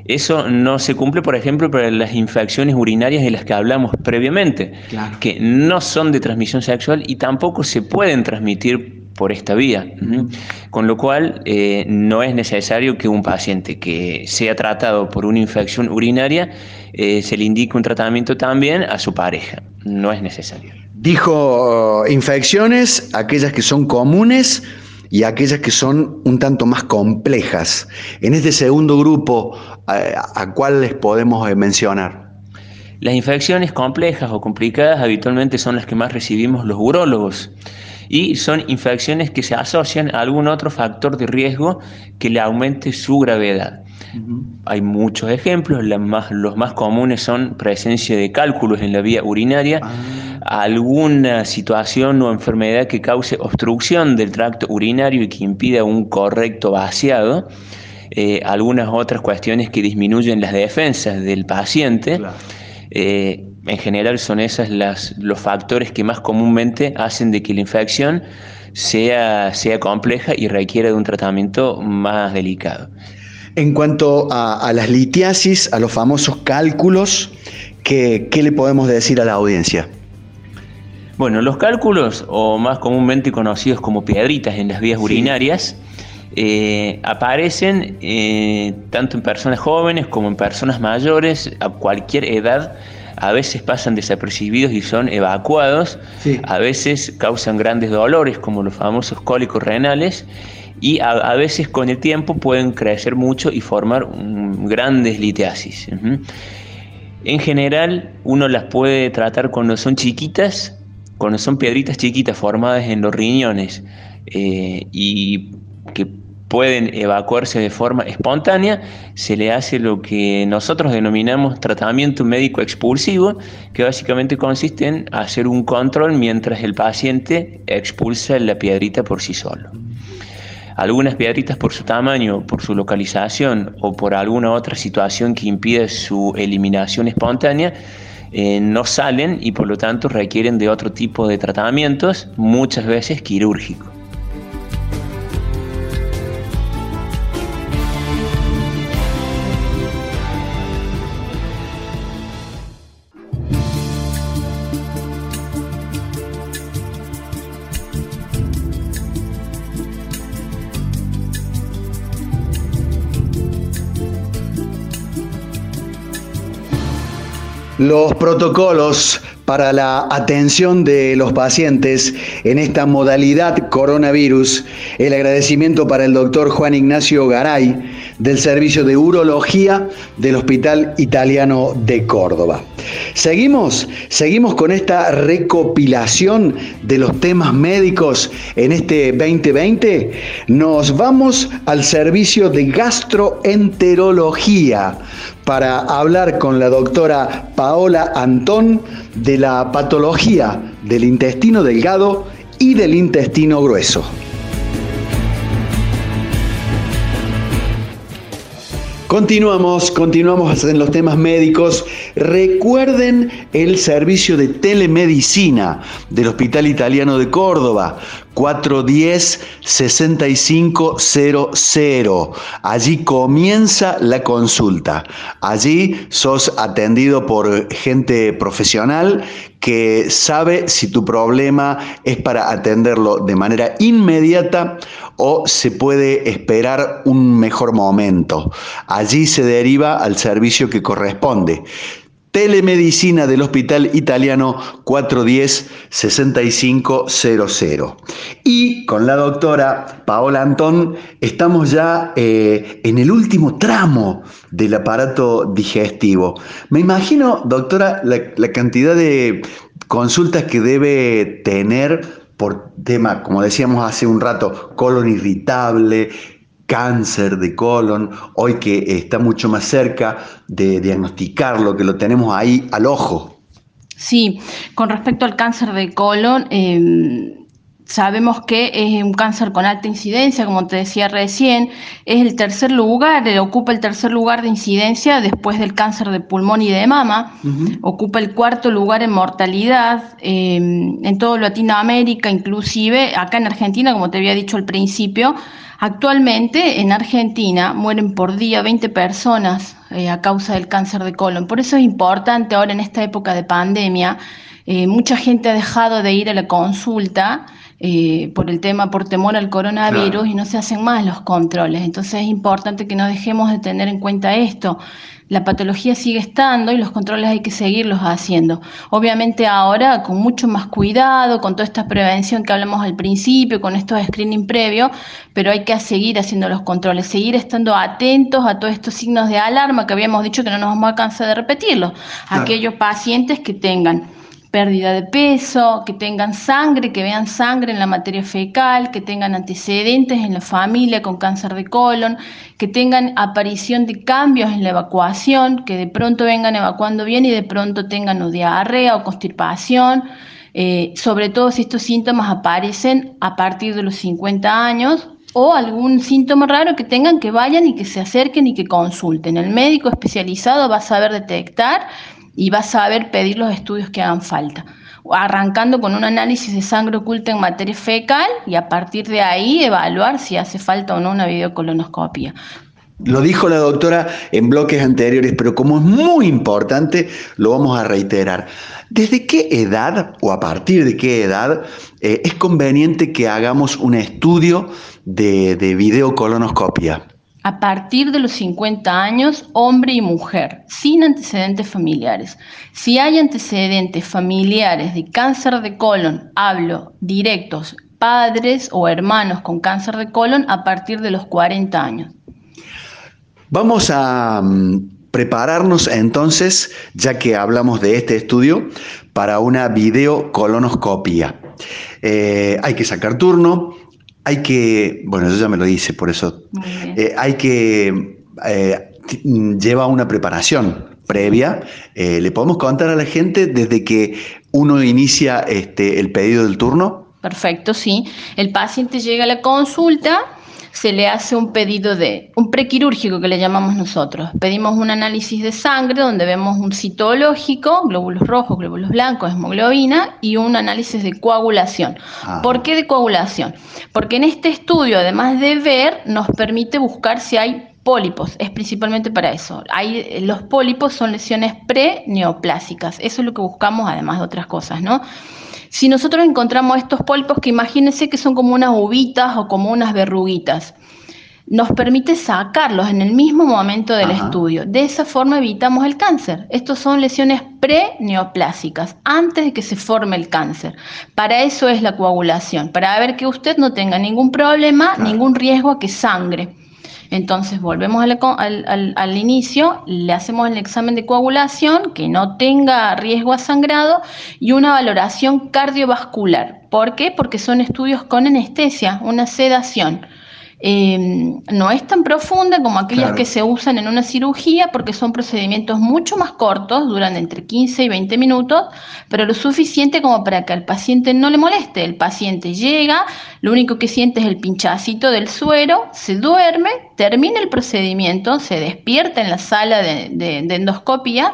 Eso no se cumple, por ejemplo, para las infecciones urinarias de las que hablamos previamente, que no son de transmisión sexual y tampoco se pueden transmitir por esta vía. Con lo cual, eh, no es necesario que un paciente que sea tratado por una infección urinaria eh, se le indique un tratamiento también a su pareja. No es necesario.
Dijo uh, infecciones, aquellas que son comunes y aquellas que son un tanto más complejas. En este segundo grupo, ¿a, cuáles podemos eh, mencionar?
Las infecciones complejas o complicadas habitualmente son las que más recibimos los urólogos y son infecciones que se asocian a algún otro factor de riesgo que le aumente su gravedad. Hay muchos ejemplos, los más comunes son presencia de cálculos en la vía urinaria, ah. alguna situación o enfermedad que cause obstrucción del tracto urinario y que impida un correcto vaciado, eh, algunas otras cuestiones que disminuyen las defensas del paciente. Eh, en general son esos los factores que más comúnmente hacen de que la infección sea, sea compleja y requiera de un tratamiento más delicado.
En cuanto a, las litiasis, a los famosos cálculos, ¿qué, le podemos decir a la audiencia?
Bueno, los cálculos, o más comúnmente conocidos como piedritas en las vías urinarias, eh, aparecen eh, tanto en personas jóvenes como en personas mayores a cualquier edad. A veces pasan desapercibidos y son evacuados, a veces causan grandes dolores como los famosos cólicos renales y a, veces con el tiempo pueden crecer mucho y formar grandes litiasis. En general uno las puede tratar cuando son chiquitas, cuando son piedritas chiquitas formadas en los riñones eh, y que pueden evacuarse de forma espontánea, se le hace lo que nosotros denominamos tratamiento médico expulsivo, que básicamente consiste en hacer un control mientras el paciente expulsa la piedrita por sí solo. Algunas piedritas por su tamaño, por su localización o por alguna otra situación que impide su eliminación espontánea, eh, no salen y por lo tanto requieren de otro tipo de tratamientos, muchas veces quirúrgicos.
Los protocolos para la atención de los pacientes en esta modalidad coronavirus. El agradecimiento para el doctor Juan Ignacio Garay del Servicio de Urología del Hospital Italiano de Córdoba. Seguimos, seguimos con esta recopilación de los temas médicos en este 2020. Nos vamos al servicio de gastroenterología para hablar con la doctora Paola Antón de la patología del intestino delgado y del intestino grueso. Continuamos, continuamos en los temas médicos. Recuerden el servicio de telemedicina del Hospital Italiano de Córdoba, 410-6500. Allí comienza la consulta. Allí sos atendido por gente profesional que sabe si tu problema es para atenderlo de manera inmediata o se puede esperar un mejor momento. Allí se deriva al servicio que corresponde. Telemedicina del Hospital Italiano 410-6500. Y con la doctora Paola Antón estamos ya eh, en el último tramo del aparato digestivo. Me imagino, doctora, la cantidad de consultas que debe tener por tema, como decíamos hace un rato, colon irritable, cáncer de colon, hoy que está mucho más cerca de diagnosticarlo, que lo tenemos ahí al ojo.
Sí, con respecto al cáncer de colon, em, sabemos que es un cáncer con alta incidencia, como te decía recién, es el tercer lugar, eh, ocupa el tercer lugar de incidencia después del cáncer de pulmón y de mama, ocupa el cuarto lugar en mortalidad em, en toda Latinoamérica, inclusive acá en Argentina, como te había dicho al principio, Actualmente en Argentina mueren por día 20 personas eh, a causa del cáncer de colon. Por eso es importante ahora en esta época de pandemia, eh, mucha gente ha dejado de ir a la consulta
eh, por el tema, por temor al coronavirus y no se hacen más los controles. Entonces es importante que no dejemos de tener en cuenta esto. La patología sigue estando y los controles hay que seguirlos haciendo. Obviamente ahora con mucho más cuidado, con toda esta prevención que hablamos al principio, con estos screening previos, pero hay que seguir haciendo los controles, seguir estando atentos a todos estos signos de alarma que habíamos dicho que no nos vamos a cansar de repetirlo. Aquellos pacientes que tengan pérdida de peso, que tengan sangre, que vean sangre en la materia fecal, que tengan antecedentes en la familia con cáncer de colon, que tengan aparición de cambios en la evacuación, que de pronto vengan evacuando bien y de pronto tengan diarrea o constipación, eh, sobre todo si estos síntomas aparecen a partir de los 50 años o algún síntoma raro que tengan que vayan y que se acerquen y que consulten. El médico especializado va a saber detectar y va a saber pedir los estudios que hagan falta, arrancando con un análisis de sangre oculta en materia fecal y a partir de ahí evaluar si hace falta o no una videocolonoscopia.
Lo dijo la doctora en bloques anteriores, pero como es muy importante, lo vamos a reiterar. ¿Desde qué edad o a partir de qué edad eh, es conveniente que hagamos un estudio de, de videocolonoscopia?
A partir de los 50 años, hombre y mujer, sin antecedentes familiares. Si hay antecedentes familiares de cáncer de colon, hablo directos, padres o hermanos con cáncer de colon a partir de los 40 años.
Vamos a mm, prepararnos entonces, ya que hablamos de este estudio, para una videocolonoscopia. Eh, hay que sacar turno, hay que, bueno, yo ya me lo dice, por eso, eh, hay que eh, lleva una preparación previa. Eh, ¿Le podemos contar a la gente desde que uno inicia este, el pedido del turno?
Perfecto, sí. El paciente llega a la consulta se le hace un pedido de un prequirúrgico que le llamamos nosotros. Pedimos un análisis de sangre donde vemos un citológico, glóbulos rojos, glóbulos blancos, hemoglobina y un análisis de coagulación. ¿Por qué de coagulación? Porque en este estudio, además de ver, nos permite buscar si hay pólipos, es principalmente para eso. Hay, los pólipos son lesiones pre-neoplásicas, eso es lo que buscamos además de otras cosas, ¿no? Si nosotros encontramos estos pólipos que imagínense que son como unas uvitas o como unas verruguitas, nos permite sacarlos en el mismo momento del estudio. De esa forma evitamos el cáncer. Estos son lesiones pre-neoplásicas, antes de que se forme el cáncer. Para eso es la coagulación, para ver que usted no tenga ningún problema, ningún riesgo a que sangre. Entonces volvemos al, inicio, le hacemos el examen de coagulación que no tenga riesgo a sangrado y una valoración cardiovascular. ¿Por qué? Porque son estudios con anestesia, una sedación. Em, no es tan profunda como aquellas que se usan en una cirugía porque son procedimientos mucho más cortos, duran entre 15 y 20 minutos, pero lo suficiente como para que al paciente no le moleste. El paciente llega, lo único que siente es el pinchacito del suero, se duerme, termina el procedimiento, se despierta en la sala de endoscopia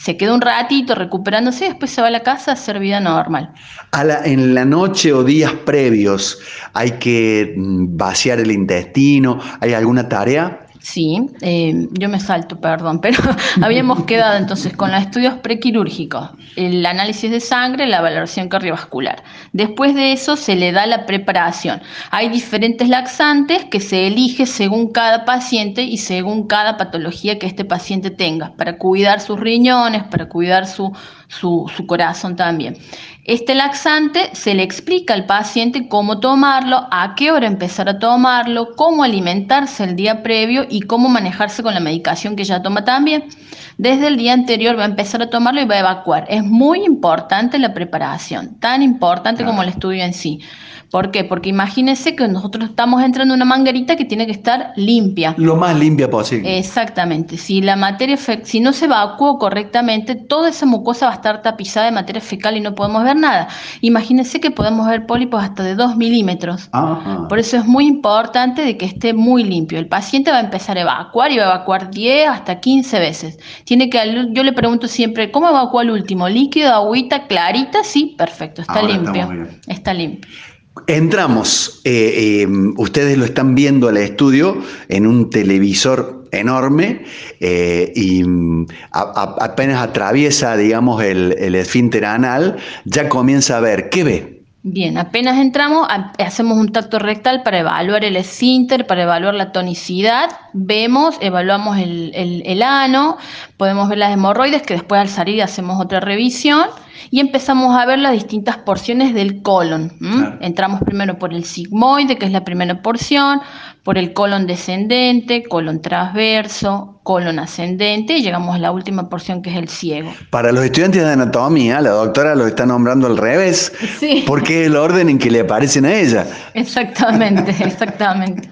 se queda un ratito recuperándose y después se va a la casa a hacer vida normal.
en la noche o días previos hay que mm, vaciar el intestino, ¿hay alguna tarea?
Sí, eh, yo me salto, perdón, pero habíamos quedado entonces con los estudios prequirúrgicos, el análisis de sangre, la valoración cardiovascular. Después de eso se le da la preparación. Hay diferentes laxantes que se elige según cada paciente y según cada patología que este paciente tenga, para cuidar sus riñones, para cuidar su, su corazón también. Este laxante se le explica al paciente cómo tomarlo, a qué hora empezar a tomarlo, cómo alimentarse el día previo y cómo manejarse con la medicación que ya toma también. Desde el día anterior va a empezar a tomarlo y va a evacuar. Es muy importante la preparación, tan importante como el estudio en sí. ¿Por qué? Porque imagínense que nosotros estamos entrando en una manguerita que tiene que estar limpia.
Lo más limpia posible.
Exactamente. Si la materia si no se evacuó correctamente, toda esa mucosa va a estar tapizada de materia fecal y no podemos ver nada. Imagínense que podemos ver pólipos hasta de 2 milímetros. Por eso es muy importante de que esté muy limpio. El paciente va a empezar a evacuar y va a evacuar 10 hasta 15 veces. Tiene que, yo le pregunto siempre, ¿cómo evacuó el último? ¿Líquido, agüita, clarita? Sí, perfecto, está limpio. Está limpio.
Entramos, eh, em, ustedes lo están viendo al estudio en un televisor enorme eh, y mm, apenas atraviesa, digamos, el, el esfínter anal, ya comienza a ver, ¿qué ve?
Bien, apenas entramos, hacemos un tacto rectal para evaluar el esfínter, para evaluar la tonicidad, vemos, evaluamos el, el, ano, podemos ver las hemorroides, que después al salir hacemos otra revisión y empezamos a ver las distintas porciones del colon. Entramos primero por el sigmoide, que es la primera porción, por el colon descendente, colon transverso, colon ascendente y llegamos a la última porción que es el ciego.
Para los estudiantes de anatomía, la doctora lo está nombrando al revés, sí. porque es el orden en que le aparecen a ella.
Exactamente, exactamente.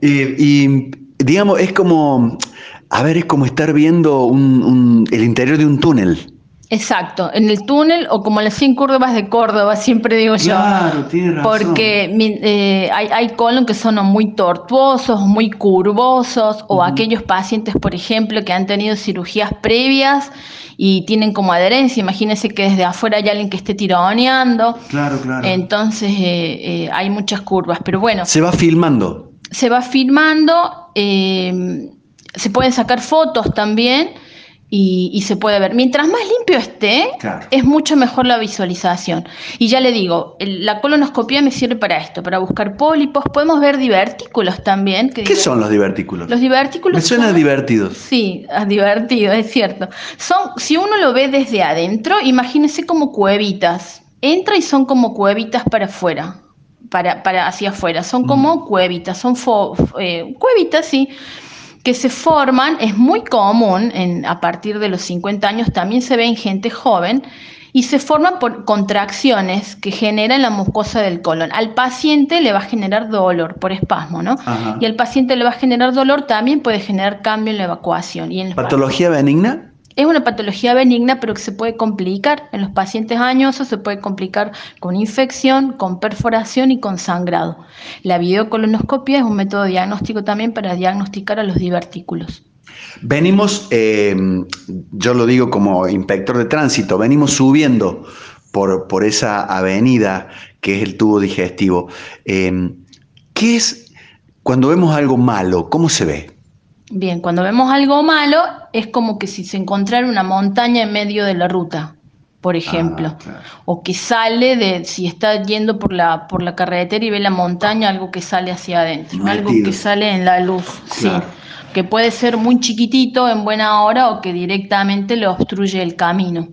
y, digamos, es como, a ver, es como estar viendo el interior de un túnel.
Exacto, en el túnel o como las 100 curvas de Córdoba, siempre digo yo.
Claro, tiene razón.
Porque eh, hay, hay colon que son muy tortuosos, muy curvosos, o aquellos pacientes, por ejemplo, que han tenido cirugías previas y tienen como adherencia. Imagínense que desde afuera hay alguien que esté tironeando.
Claro, claro.
Entonces eh, eh, hay muchas curvas, pero bueno.
Se va filmando.
Se va filmando, se pueden sacar fotos también y, se puede ver. Mientras más limpio esté, es mucho mejor la visualización. Y ya le digo, la colonoscopia me sirve para esto, para buscar pólipos. Podemos ver divertículos también.
¿Qué son los divertículos?
Los divertículos.
Me suena divertidos.
Sí, divertido, es cierto. Son, si uno lo ve desde adentro, imagínese como cuevitas. Entra y son como cuevitas para afuera. Para, para hacia afuera, son como cuevitas, son eh, cuevitas, sí, que se forman, es muy común en, a partir de los 50 años, también se ve en gente joven, y se forman por contracciones que generan la mucosa del colon. Al paciente le va a generar dolor por espasmo, ¿no? Y al paciente le va a generar dolor, también puede generar cambio en la evacuación. Y en
¿Patología benigna?
Es una patología benigna, pero que se puede complicar. En los pacientes añosos se puede complicar con infección, con perforación y con sangrado. La videocolonoscopia es un método diagnóstico también para diagnosticar a los divertículos.
Venimos, eh, yo lo digo como inspector de tránsito, venimos subiendo por, por esa avenida que es el tubo digestivo. Eh, ¿Qué es cuando vemos algo malo? ¿Cómo se ve?
Bien, cuando vemos algo malo es como que si se encontrara una montaña en medio de la ruta, por ejemplo, ah, o que sale de, si está yendo por la, por la carretera y ve la montaña, algo que sale hacia adentro, algo que sale en la luz, sí, que puede ser muy chiquitito en buena hora o que directamente le obstruye el camino.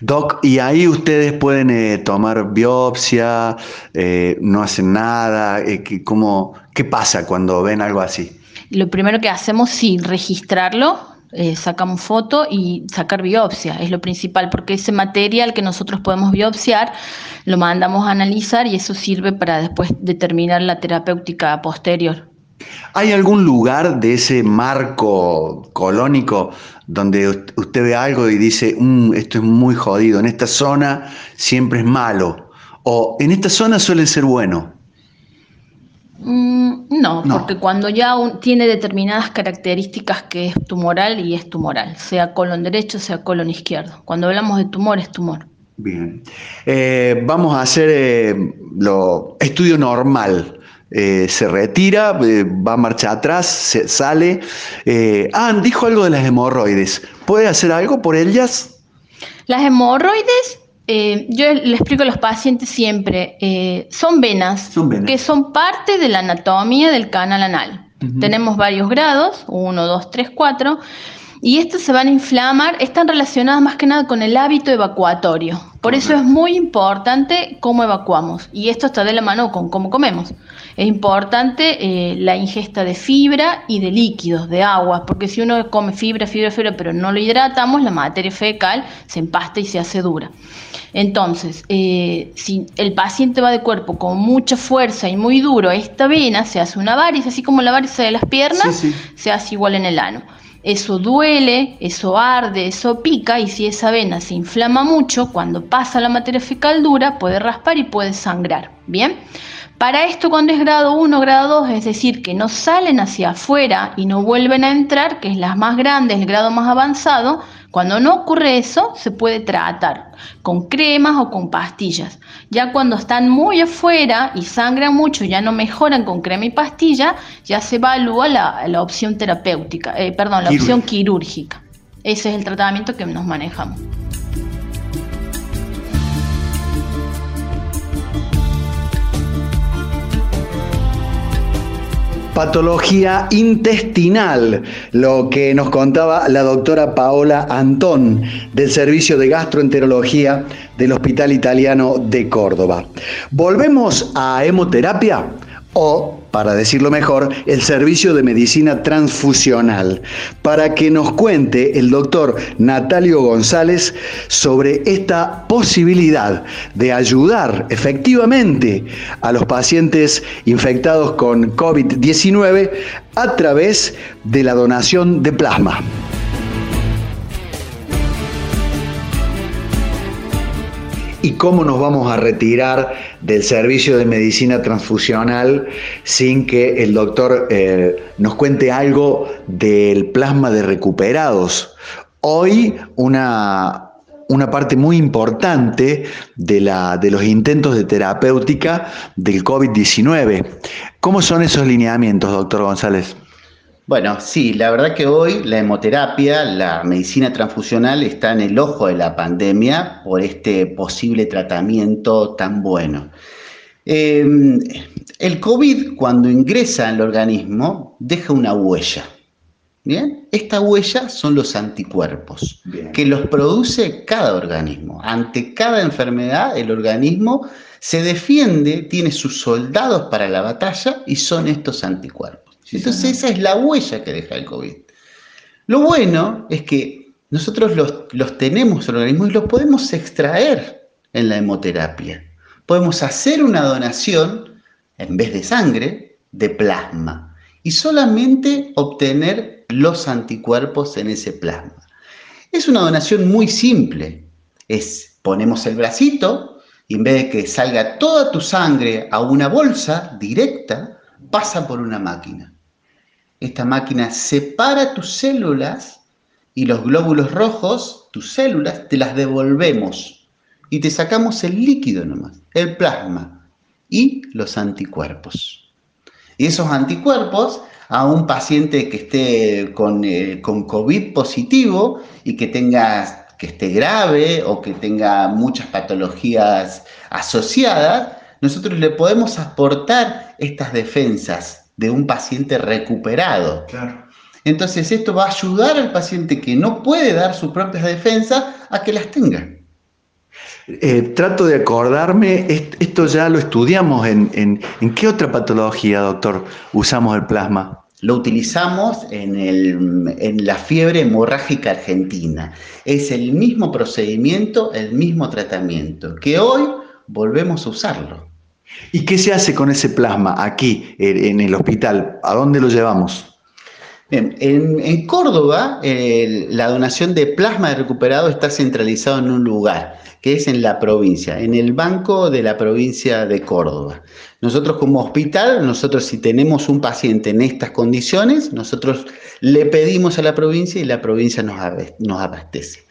Doc, y ahí ustedes pueden eh, tomar biopsia, eh, no hacen nada, eh, ¿qué pasa cuando ven algo así?
Lo primero que hacemos, sí, registrarlo, eh, sacamos foto y sacar biopsia, es lo principal, porque ese material que nosotros podemos biopsiar lo mandamos a analizar y eso sirve para después determinar la terapéutica posterior.
¿Hay algún lugar de ese marco colónico donde usted ve algo y dice, mm, esto es muy jodido, en esta zona siempre es malo, o en esta zona suele ser bueno?
Mm, no, porque cuando ya tiene determinadas características que es tumoral y es tumoral, sea colon derecho, sea colon izquierdo. Cuando hablamos de tumor, es tumor.
Bien. Eh, vamos a hacer eh, lo estudio normal. Eh, se retira, va a marcha atrás, se sale. ah, dijo algo de las hemorroides. ¿Puede hacer algo por ellas?
Las hemorroides eh, yo le explico a los pacientes siempre, eh, son, venas que son parte de la anatomía del canal anal. Tenemos varios grados, 1, 2, 3, 4, y estas se van a inflamar, están relacionadas más que nada con el hábito evacuatorio. Por eso es muy importante cómo evacuamos, y esto está de la mano con cómo comemos. Es importante eh, la ingesta de fibra y de líquidos, de agua, porque si uno come fibra, fibra, fibra, pero no lo hidratamos, la materia fecal se empasta y se hace dura. Entonces, eh, si el paciente va de cuerpo con mucha fuerza y muy duro, esta vena se hace una varice, así como la varice de las piernas, se hace igual en el ano. Eso duele, eso arde, eso pica y si esa vena se inflama mucho, cuando pasa la materia fecal dura, puede raspar y puede sangrar. Bien. Para esto cuando es grado 1, grado 2, es decir, que no salen hacia afuera y no vuelven a entrar, que es las más grandes, el grado más avanzado, cuando no ocurre eso, se puede tratar con cremas o con pastillas. Ya cuando están muy afuera y sangran mucho, ya no mejoran con crema y pastilla, ya se evalúa la, opción terapéutica, eh, perdón, la opción quirúrgica. Ese es el tratamiento que nos manejamos.
Patología intestinal, lo que nos contaba la doctora Paola Antón del Servicio de Gastroenterología del Hospital Italiano de Córdoba. Volvemos a hemoterapia o, para decirlo mejor, el servicio de medicina transfusional, para que nos cuente el doctor Natalio González sobre esta posibilidad de ayudar efectivamente a los pacientes infectados con COVID-19 a través de la donación de plasma. Y cómo nos vamos a retirar del servicio de medicina transfusional sin que el doctor eh, nos cuente algo del plasma de recuperados. Hoy una, una parte muy importante de, la, de los intentos de terapéutica del COVID-19. ¿Cómo son esos lineamientos, doctor González?
Bueno, sí, la verdad que hoy la hemoterapia, la medicina transfusional está en el ojo de la pandemia por este posible tratamiento tan bueno. Em, el COVID cuando ingresa en el organismo deja una huella. ¿Bien? Esta huella son los anticuerpos que los produce cada organismo. Ante cada enfermedad el organismo se defiende, tiene sus soldados para la batalla y son estos anticuerpos. Entonces esa es la huella que deja el COVID. Lo bueno es que nosotros los, tenemos en el organismo y los podemos extraer en la hemoterapia. Podemos hacer una donación, en vez de sangre, de plasma y solamente obtener los anticuerpos en ese plasma. Es una donación muy simple. Es ponemos el bracito y en vez de que salga toda tu sangre a una bolsa directa, pasa por una máquina. Esta máquina separa tus células y los glóbulos rojos, tus células, te las devolvemos y te sacamos el líquido nomás, el plasma y los anticuerpos. Y esos anticuerpos a un paciente que esté con, eh, con COVID positivo y que tenga que esté grave o que tenga muchas patologías asociadas, nosotros le podemos aportar estas defensas de un paciente recuperado. Entonces esto va a ayudar al paciente que no puede dar sus propias defensas a que las tenga.
Eh, trato de acordarme, esto ya lo estudiamos en, en, qué otra patología, doctor, usamos el plasma.
Lo utilizamos en, en, la fiebre hemorrágica argentina. Es el mismo procedimiento, el mismo tratamiento, que hoy volvemos a usarlo.
¿Y qué se hace con ese plasma aquí, en el hospital? ¿A dónde lo llevamos?
en, Córdoba, la donación de plasma recuperado está centralizado en un lugar, que es en la provincia, en el banco de la provincia de Córdoba. Nosotros como hospital, nosotros si tenemos un paciente en estas condiciones, nosotros le pedimos a la provincia y la provincia nos abastece.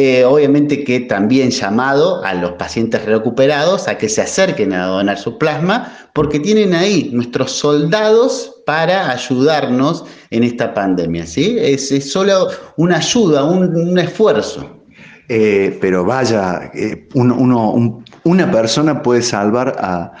Eh, obviamente que también llamado a los pacientes recuperados a que se acerquen a donar su plasma, porque tienen ahí nuestros soldados para ayudarnos en esta pandemia. ¿sí? Es, solo una ayuda, un, esfuerzo.
Eh, pero vaya, eh, una persona puede salvar a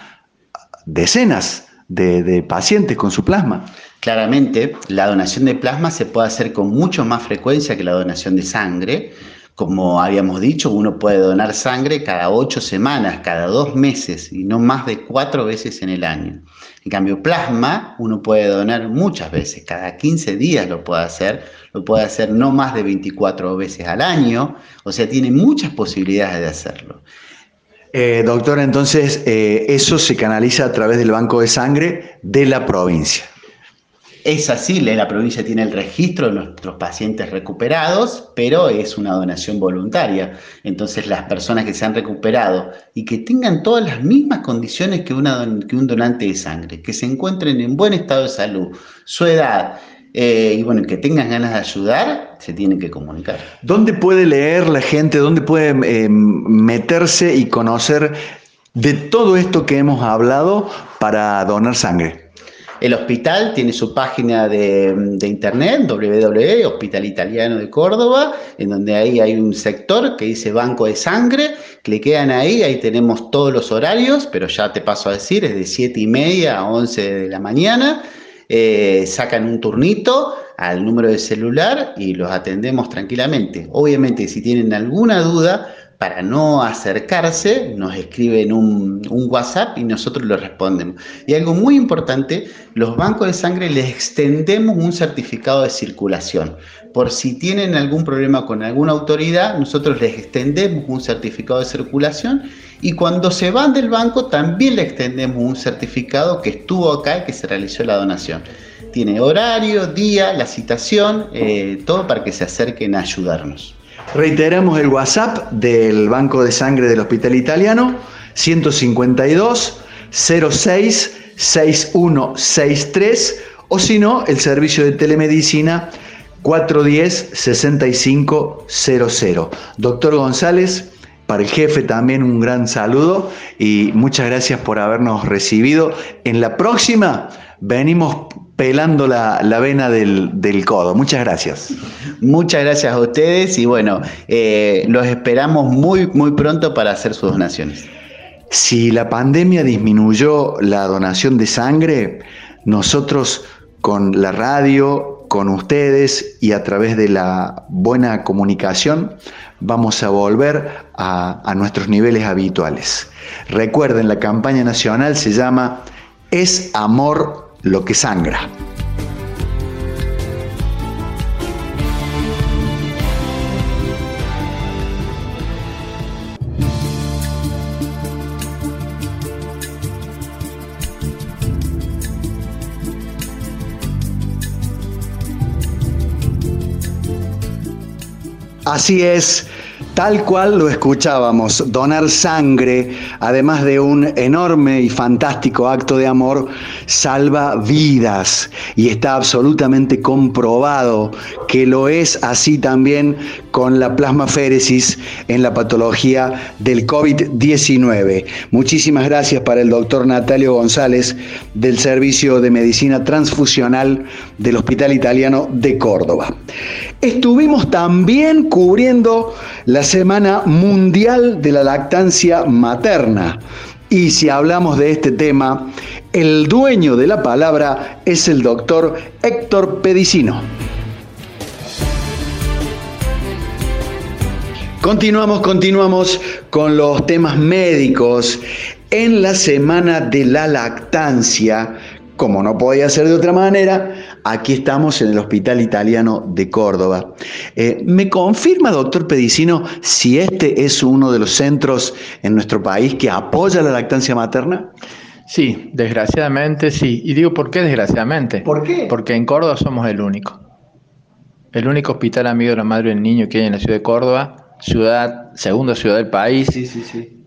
decenas de, pacientes con su plasma.
Claramente, la donación de plasma se puede hacer con mucho más frecuencia que la donación de sangre. Como habíamos dicho, uno puede donar sangre cada ocho semanas, cada dos meses y no más de cuatro veces en el año. En cambio, plasma uno puede donar muchas veces, cada 15 días lo puede hacer, lo puede hacer no más de 24 veces al año, o sea, tiene muchas posibilidades de hacerlo.
Eh, doctor, entonces eh, eso se canaliza a través del banco de sangre de la provincia.
Es así, la provincia tiene el registro de nuestros pacientes recuperados, pero es una donación voluntaria. Entonces las personas que se han recuperado y que tengan todas las mismas condiciones que, un donante de sangre, que se encuentren en buen estado de salud, su edad, eh, y bueno, que tengan ganas de ayudar, se tienen que comunicar.
¿Dónde puede leer la gente? ¿Dónde puede eh, meterse y conocer de todo esto que hemos hablado para donar sangre?
El hospital tiene su página de, internet, www, Hospital Italiano de Córdoba, en donde ahí hay un sector que dice Banco de Sangre. Cliquean ahí, ahí tenemos todos los horarios, pero ya te paso a decir, es de 7 y media a 11 de la mañana. eh, sacan un turnito al número de celular y los atendemos tranquilamente. Obviamente, si tienen alguna duda, para no acercarse, nos escriben un, WhatsApp y nosotros lo respondemos. Y algo muy importante, los bancos de sangre les extendemos un certificado de circulación. Por si tienen algún problema con alguna autoridad, nosotros les extendemos un certificado de circulación y cuando se van del banco también le extendemos un certificado que estuvo acá y que se realizó la donación. Tiene horario, día, la citación, eh, todo para que se acerquen a ayudarnos.
Reiteramos el WhatsApp del Banco de Sangre del Hospital Italiano, 152 06 6163 o si no, el servicio de telemedicina 410 6500. Doctor González, para el jefe también un gran saludo y muchas gracias por habernos recibido. En la próxima venimos pelando la, vena del, codo. Muchas gracias.
Muchas gracias a ustedes y bueno, eh, los esperamos muy, muy pronto para hacer sus donaciones.
Si la pandemia disminuyó la donación de sangre, nosotros con la radio, con ustedes y a través de la buena comunicación vamos a volver a nuestros niveles habituales. Recuerden, la campaña nacional se llama Es Amor lo que sangra. Así es, Tal cual lo escuchábamos, donar sangre, además de un enorme y fantástico acto de amor, salva vidas. Y está absolutamente comprobado que lo es así también con la plasmaféresis en la patología del COVID-19. Muchísimas gracias para el doctor Natalio González del Servicio de Medicina Transfusional del Hospital Italiano de Córdoba. Estuvimos también cubriendo la Semana Mundial de la Lactancia Materna. Y si hablamos de este tema, el dueño de la palabra es el doctor Héctor Pedicino. Continuamos, continuamos con los temas médicos. En la semana de la lactancia, como no podía ser de otra manera, aquí estamos en el Hospital Italiano de Córdoba. Eh, ¿Me confirma, doctor Pedicino, si este es uno de los centros en nuestro país que apoya la lactancia materna?
Sí, desgraciadamente sí. Y digo, ¿por qué desgraciadamente?
¿Por qué?
Porque en Córdoba somos el único. El único hospital amigo de la madre y del niño que hay en la ciudad de Córdoba, ciudad, segunda ciudad del país,
sí, sí, sí.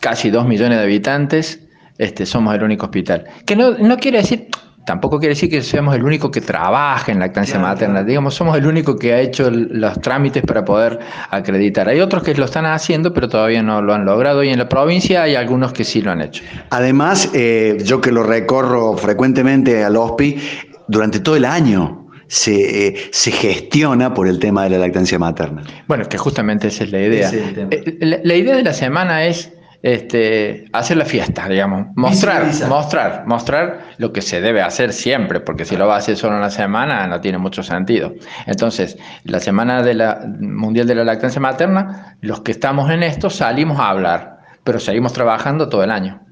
casi dos millones de habitantes este, somos el único hospital. Que no, no quiere decir, tampoco quiere decir que seamos el único que trabaja en lactancia materna, digamos, somos el único que ha hecho los trámites para poder acreditar. Hay otros que lo están haciendo, pero todavía no lo han logrado y en la provincia hay algunos que sí lo han hecho.
Además, eh, yo que lo recorro frecuentemente al HOSPI, durante todo el año se, eh, se, gestiona por el tema de la lactancia materna.
Bueno, que justamente esa es la idea. Eh, la idea de la semana es este, hacer la fiesta, digamos, mostrar, mostrar, mostrar lo que se debe hacer siempre, porque si lo va a hacer solo una semana no tiene mucho sentido. Entonces, la semana de la mundial de la lactancia materna, los que estamos en esto salimos a hablar, pero seguimos trabajando todo el año.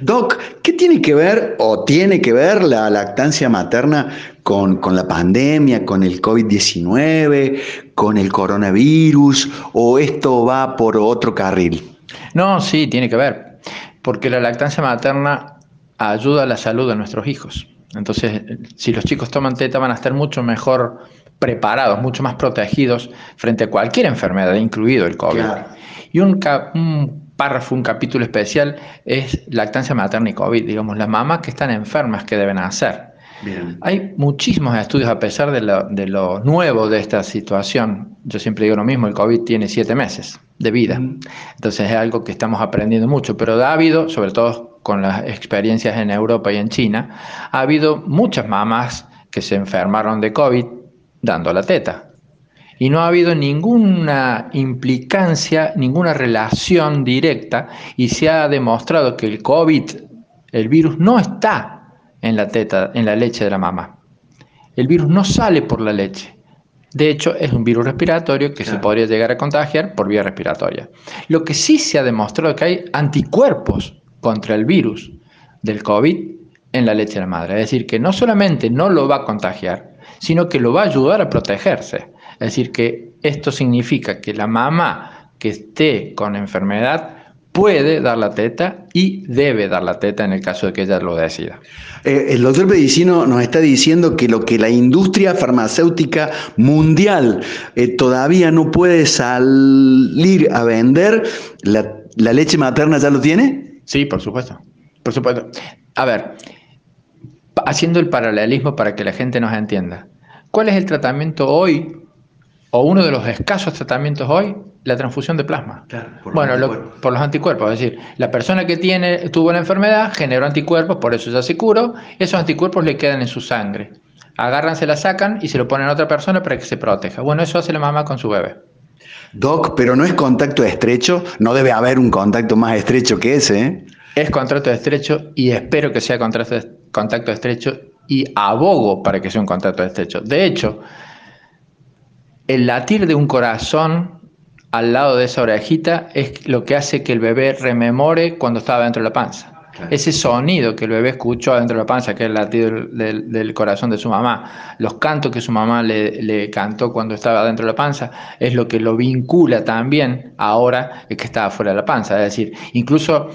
Doc, ¿qué tiene que ver o tiene que ver la lactancia materna con, con la pandemia, con el COVID-19, con el coronavirus o esto va por otro carril?
No, sí, tiene que ver, porque la lactancia materna ayuda a la salud de nuestros hijos. Entonces, si los chicos toman teta van a estar mucho mejor preparados, mucho más protegidos frente a cualquier enfermedad, incluido el COVID. Y un, un, párrafo, un capítulo especial es lactancia materna y COVID, digamos, las mamás que están enfermas, ¿qué deben hacer? Hay muchísimos estudios a pesar de lo, de lo, nuevo de esta situación. Yo siempre digo lo mismo, el COVID tiene siete meses de vida. Entonces es algo que estamos aprendiendo mucho, pero ha habido, sobre todo con las experiencias en Europa y en China, ha habido muchas mamás que se enfermaron de COVID dando la teta. Y no ha habido ninguna implicancia, ninguna relación directa y se ha demostrado que el COVID, el virus, no está en la teta, en la leche de la mamá. El virus no sale por la leche. De hecho, es un virus respiratorio que se podría llegar a contagiar por vía respiratoria. Lo que sí se ha demostrado es que hay anticuerpos contra el virus del COVID en la leche de la madre. Es decir, que no solamente no lo va a contagiar, sino que lo va a ayudar a protegerse. Es decir, que esto significa que la mamá que esté con enfermedad puede dar la teta y debe dar la teta en el caso de que ella lo decida.
Eh, el doctor Pedicino nos está diciendo que lo que la industria farmacéutica mundial eh, todavía no puede salir a vender, la, la leche materna ya lo tiene.
Sí, por supuesto. Por supuesto. A ver, haciendo el paralelismo para que la gente nos entienda. ¿Cuál es el tratamiento hoy, o uno de los escasos tratamientos hoy? La transfusión de plasma. por bueno, los por los anticuerpos. Es decir, la persona que tiene, tuvo la enfermedad generó anticuerpos, por eso ya se curó, esos anticuerpos le quedan en su sangre. Agarran, se la sacan y se lo ponen a otra persona para que se proteja. Bueno, eso hace la mamá con su bebé.
Doc, pero no es contacto estrecho, no debe haber un contacto más estrecho que ese. ¿eh?
Es contacto estrecho y espero que sea contacto estrecho y abogo para que sea un contacto estrecho. De hecho, el latir de un corazón al lado de esa orejita es lo que hace que el bebé rememore cuando estaba dentro de la panza. Ese sonido que el bebé escuchó dentro de la panza, que es el latido del, corazón de su mamá, los cantos que su mamá le, cantó cuando estaba dentro de la panza, es lo que lo vincula también ahora que estaba fuera de la panza. Es decir, incluso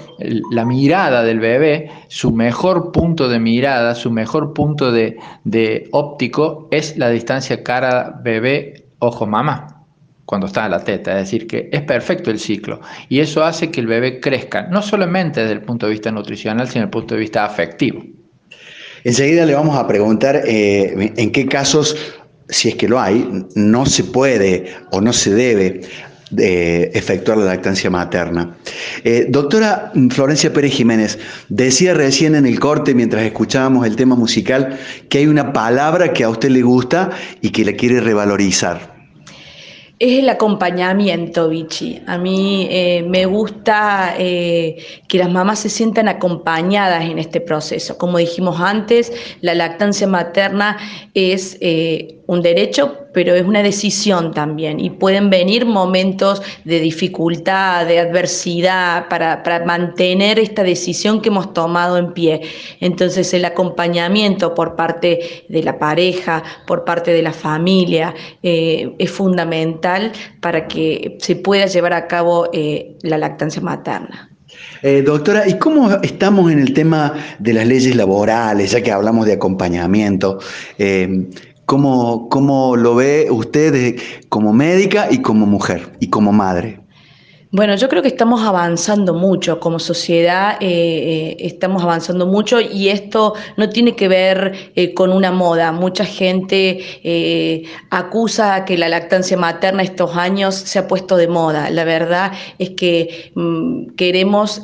la mirada del bebé, su mejor punto de mirada, su mejor punto de, de óptico es la distancia cara bebé, ojo mamá cuando está en la teta, es decir, que es perfecto el ciclo y eso hace que el bebé crezca, no solamente desde el punto de vista nutricional, sino desde el punto de vista afectivo.
Enseguida le vamos a preguntar eh, en qué casos, si es que lo hay, no se puede o no se debe de efectuar la lactancia materna. Eh, doctora Florencia Pérez Jiménez, decía recién en el corte, mientras escuchábamos el tema musical, que hay una palabra que a usted le gusta y que le quiere revalorizar
es el acompañamiento, Vichy. A mí eh, me gusta eh, que las mamás se sientan acompañadas en este proceso. Como dijimos antes, la lactancia materna es un derecho, pero es una decisión también. Y pueden venir momentos de dificultad, de adversidad, para, mantener esta decisión que hemos tomado en pie. Entonces el acompañamiento por parte de la pareja, por parte de la familia, eh, es fundamental para que se pueda llevar a cabo eh, la lactancia materna.
Eh, doctora, ¿y cómo estamos en el tema de las leyes laborales, ya que hablamos de acompañamiento? ¿Cómo, ¿Cómo, lo ve usted como médica y como mujer y como madre?
Bueno, yo creo que estamos avanzando mucho como sociedad, eh, eh, estamos avanzando mucho y esto no tiene que ver eh, con una moda. Mucha gente acusa que la lactancia materna estos años se ha puesto de moda. La verdad es que mm, queremos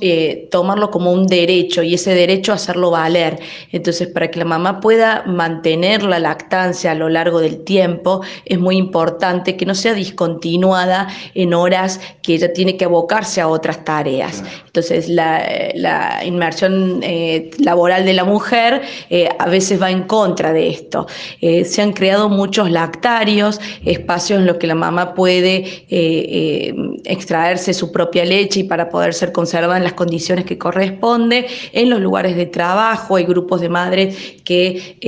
tomarlo como un derecho y ese derecho hacerlo valer. Entonces, para que la mamá pueda mantener la lactancia a lo largo del tiempo, es muy importante que no sea discontinuada en horas que ella tiene que abocarse a otras tareas. Entonces, la, inmersión eh, laboral de la mujer eh, a veces va en contra de esto. Eh, se han creado muchos lactarios, espacios en los que la mamá puede extraerse su propia leche y para poder ser conservada en las condiciones que corresponde. En los lugares de trabajo hay grupos de madres que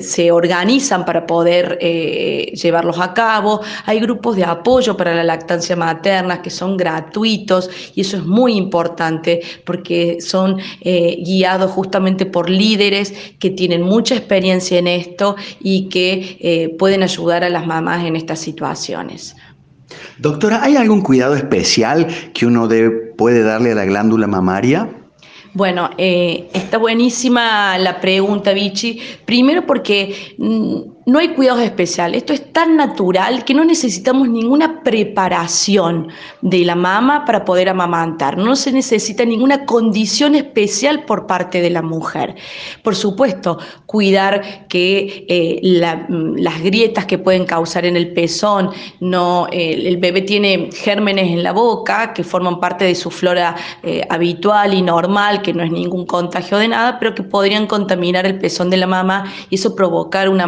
se organizan para poder llevarlos a cabo. Hay grupos de apoyo para la lactancia materna que son son gratuitos y eso es muy importante porque son eh, guiados justamente por líderes que tienen mucha experiencia en esto y que eh, pueden ayudar a las mamás en estas situaciones.
Doctora, ¿hay algún cuidado especial que uno puede darle a la glándula mamaria?
Bueno, eh, está buenísima la pregunta, Vichy. Primero porque mm, no hay cuidados especiales. Esto es tan natural que no necesitamos ninguna preparación de la mama para poder amamantar. No se necesita ninguna condición especial por parte de la mujer. Por supuesto, cuidar que eh, las grietas que pueden causar en el pezón, no, el bebé tiene gérmenes en la boca que forman parte de su flora eh, habitual y normal, que no es ningún contagio de nada, pero que podrían contaminar el pezón de la mama y eso provocar una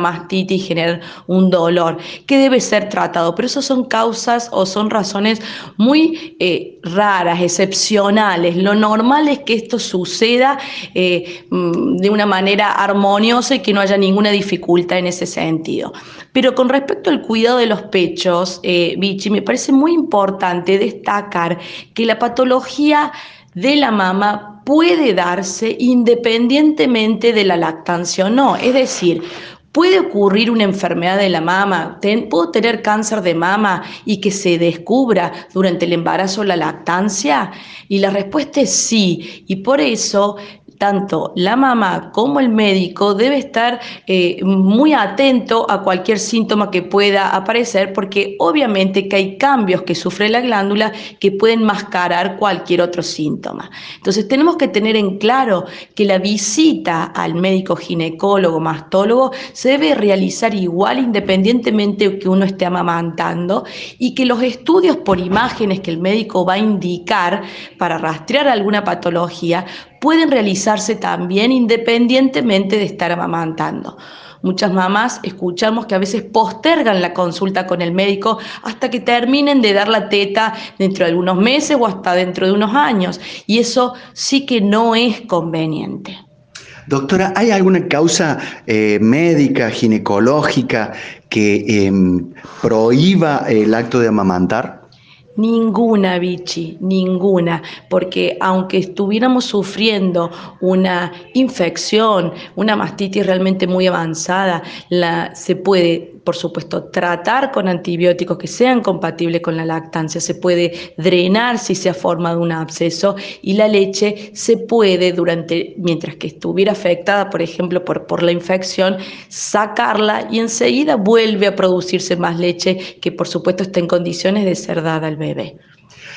y generar un dolor que debe ser tratado. Pero eso son causas o son razones muy eh, raras, excepcionales. Lo normal es que esto suceda eh, mm, de una manera armoniosa y que no haya ninguna dificultad en ese sentido. Pero con respecto al cuidado de los pechos, eh, Vichy, me parece muy importante destacar que la patología de la mama puede darse independientemente de la lactancia o no. Es decir, ¿Puede ocurrir una enfermedad de la mama? ¿Puedo tener cáncer de mama y que se descubra durante el embarazo o la lactancia? Y la respuesta es sí. Y por eso tanto la mamá como el médico debe estar eh, muy atento a cualquier síntoma que pueda aparecer porque obviamente que hay cambios que sufre la glándula que pueden mascarar cualquier otro síntoma. Entonces tenemos que tener en claro que la visita al médico ginecólogo, mastólogo, se debe realizar igual independientemente de que uno esté amamantando y que los estudios por imágenes que el médico va a indicar para rastrear alguna patología pueden realizarse también independientemente de estar amamantando. Muchas mamás escuchamos que a veces postergan la consulta con el médico hasta que terminen de dar la teta dentro de algunos meses o hasta dentro de unos años. Y eso sí que no es conveniente.
Doctora, ¿hay alguna causa eh, médica, ginecológica que em, prohíba el acto de amamantar?
Ninguna, Vichy, ninguna, porque aunque estuviéramos sufriendo una infección, una mastitis realmente muy avanzada, la, se puede por supuesto, tratar con antibióticos que sean compatibles con la lactancia, se puede drenar si se ha formado un absceso y la leche se puede, durante, mientras que estuviera afectada, por ejemplo, por, por la infección, sacarla y enseguida vuelve a producirse más leche que, por supuesto, está en condiciones de ser dada al bebé.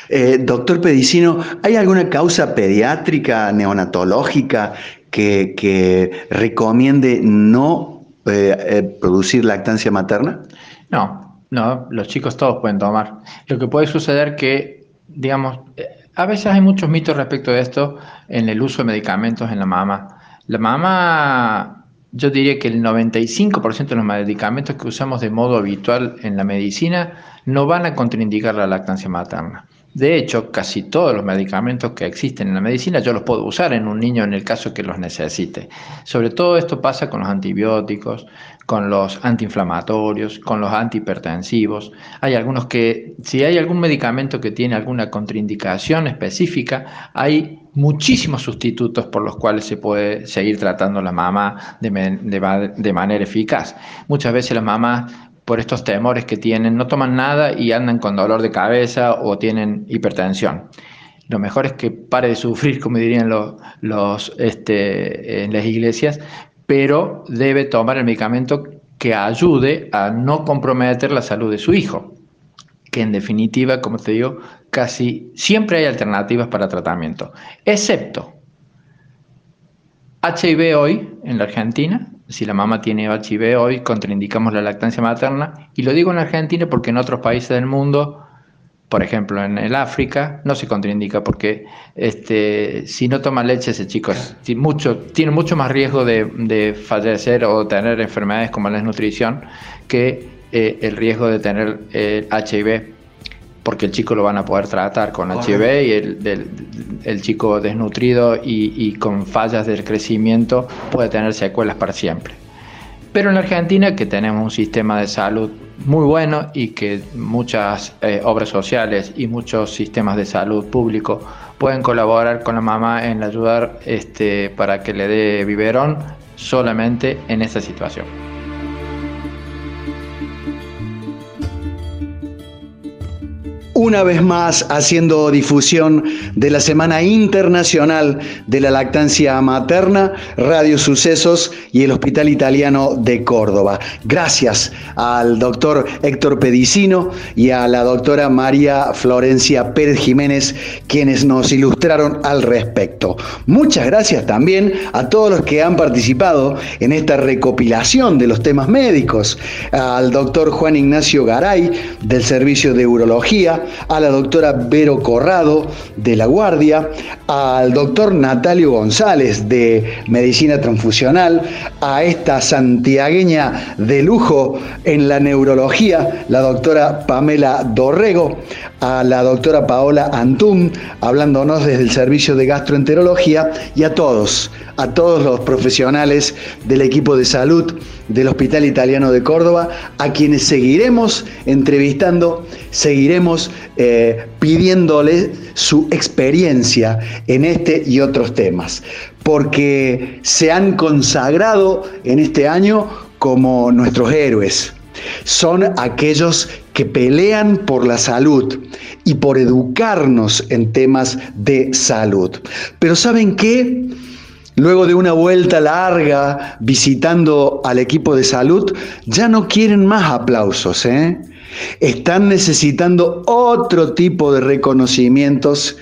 Eh, doctor Pedicino, ¿hay alguna causa pediátrica, neonatológica que, que recomiende no eh, eh, producir lactancia materna?
No, no, los chicos todos pueden tomar. Lo que puede suceder que, digamos, eh, a veces hay muchos mitos respecto de esto en el uso de medicamentos en la mama. La mama, yo diría que el 95% de los medicamentos que usamos de modo habitual en la medicina no van a contraindicar la lactancia materna. De hecho, casi todos los medicamentos que existen en la medicina yo los puedo usar en un niño en el caso que los necesite. Sobre todo esto pasa con los antibióticos, con los antiinflamatorios, con los antihipertensivos. Hay algunos que, si hay algún medicamento que tiene alguna contraindicación específica, hay muchísimos sustitutos por los cuales se puede seguir tratando la mama de, de manera eficaz. Muchas veces las mamás por estos temores que tienen, no toman nada y andan con dolor de cabeza o tienen hipertensión. Lo mejor es que pare de sufrir, como dirían los, los este, en las iglesias, pero debe tomar el medicamento que ayude a no comprometer la salud de su hijo, que en definitiva, como te digo, casi siempre hay alternativas para tratamiento, excepto HIV hoy en la Argentina, si la mamá tiene HIV hoy, contraindicamos la lactancia materna. Y lo digo en Argentina porque en otros países del mundo, por ejemplo en el África, no se contraindica porque este, si no toma leche ese chico tiene mucho, más riesgo de, fallecer o tener enfermedades como la desnutrición que eh, el riesgo de tener el HIV porque el chico lo van a poder tratar con HIV y el, chico desnutrido y, con fallas del crecimiento puede tener secuelas para siempre. Pero en la Argentina, que tenemos un sistema de salud muy bueno y que muchas eh, obras sociales y muchos sistemas de salud público pueden colaborar con la mamá en ayudar este, para que le dé biberón solamente en esta situación.
Una vez más haciendo difusión de la Semana Internacional de la Lactancia Materna, Radio Sucesos y el Hospital Italiano de Córdoba. Gracias al doctor Héctor Pedicino y a la doctora María Florencia Pérez Jiménez, quienes nos ilustraron al respecto. Muchas gracias también a todos los que han participado en esta recopilación de los temas médicos, al doctor Juan Ignacio Garay del Servicio de Urología, a la doctora Vero Corrado de La Guardia, al doctor Natalio González de Medicina Transfusional, a esta santiagueña de lujo en la neurología, la doctora Pamela Dorrego, a la doctora Paola Antún, hablándonos desde el servicio de gastroenterología, y a todos, a todos los profesionales del equipo de salud del Hospital Italiano de Córdoba, a quienes seguiremos entrevistando, seguiremos eh, pidiéndole su experiencia en este y otros temas, porque se han consagrado en este año como nuestros héroes. Son aquellos que pelean por la salud y por educarnos en temas de salud. Pero ¿saben qué? Luego de una vuelta larga visitando al equipo de salud, ya no quieren más aplausos. ¿eh? Están necesitando otro tipo de reconocimientos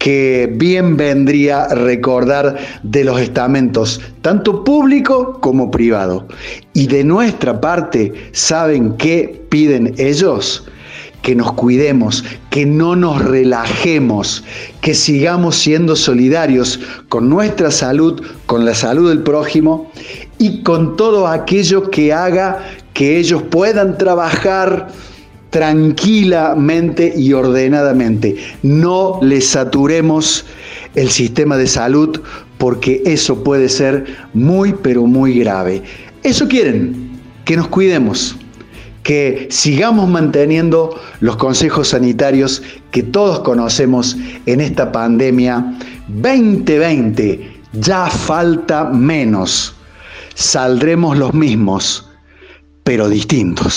que bien vendría recordar de los estamentos, tanto público como privado. Y de nuestra parte, ¿saben qué piden ellos? que nos cuidemos, que no nos relajemos, que sigamos siendo solidarios con nuestra salud, con la salud del prójimo y con todo aquello que haga que ellos puedan trabajar tranquilamente y ordenadamente. No les saturemos el sistema de salud porque eso puede ser muy, pero muy grave. Eso quieren, que nos cuidemos que sigamos manteniendo los consejos sanitarios que todos conocemos en esta pandemia 2020. Ya falta menos. Saldremos los mismos, pero distintos.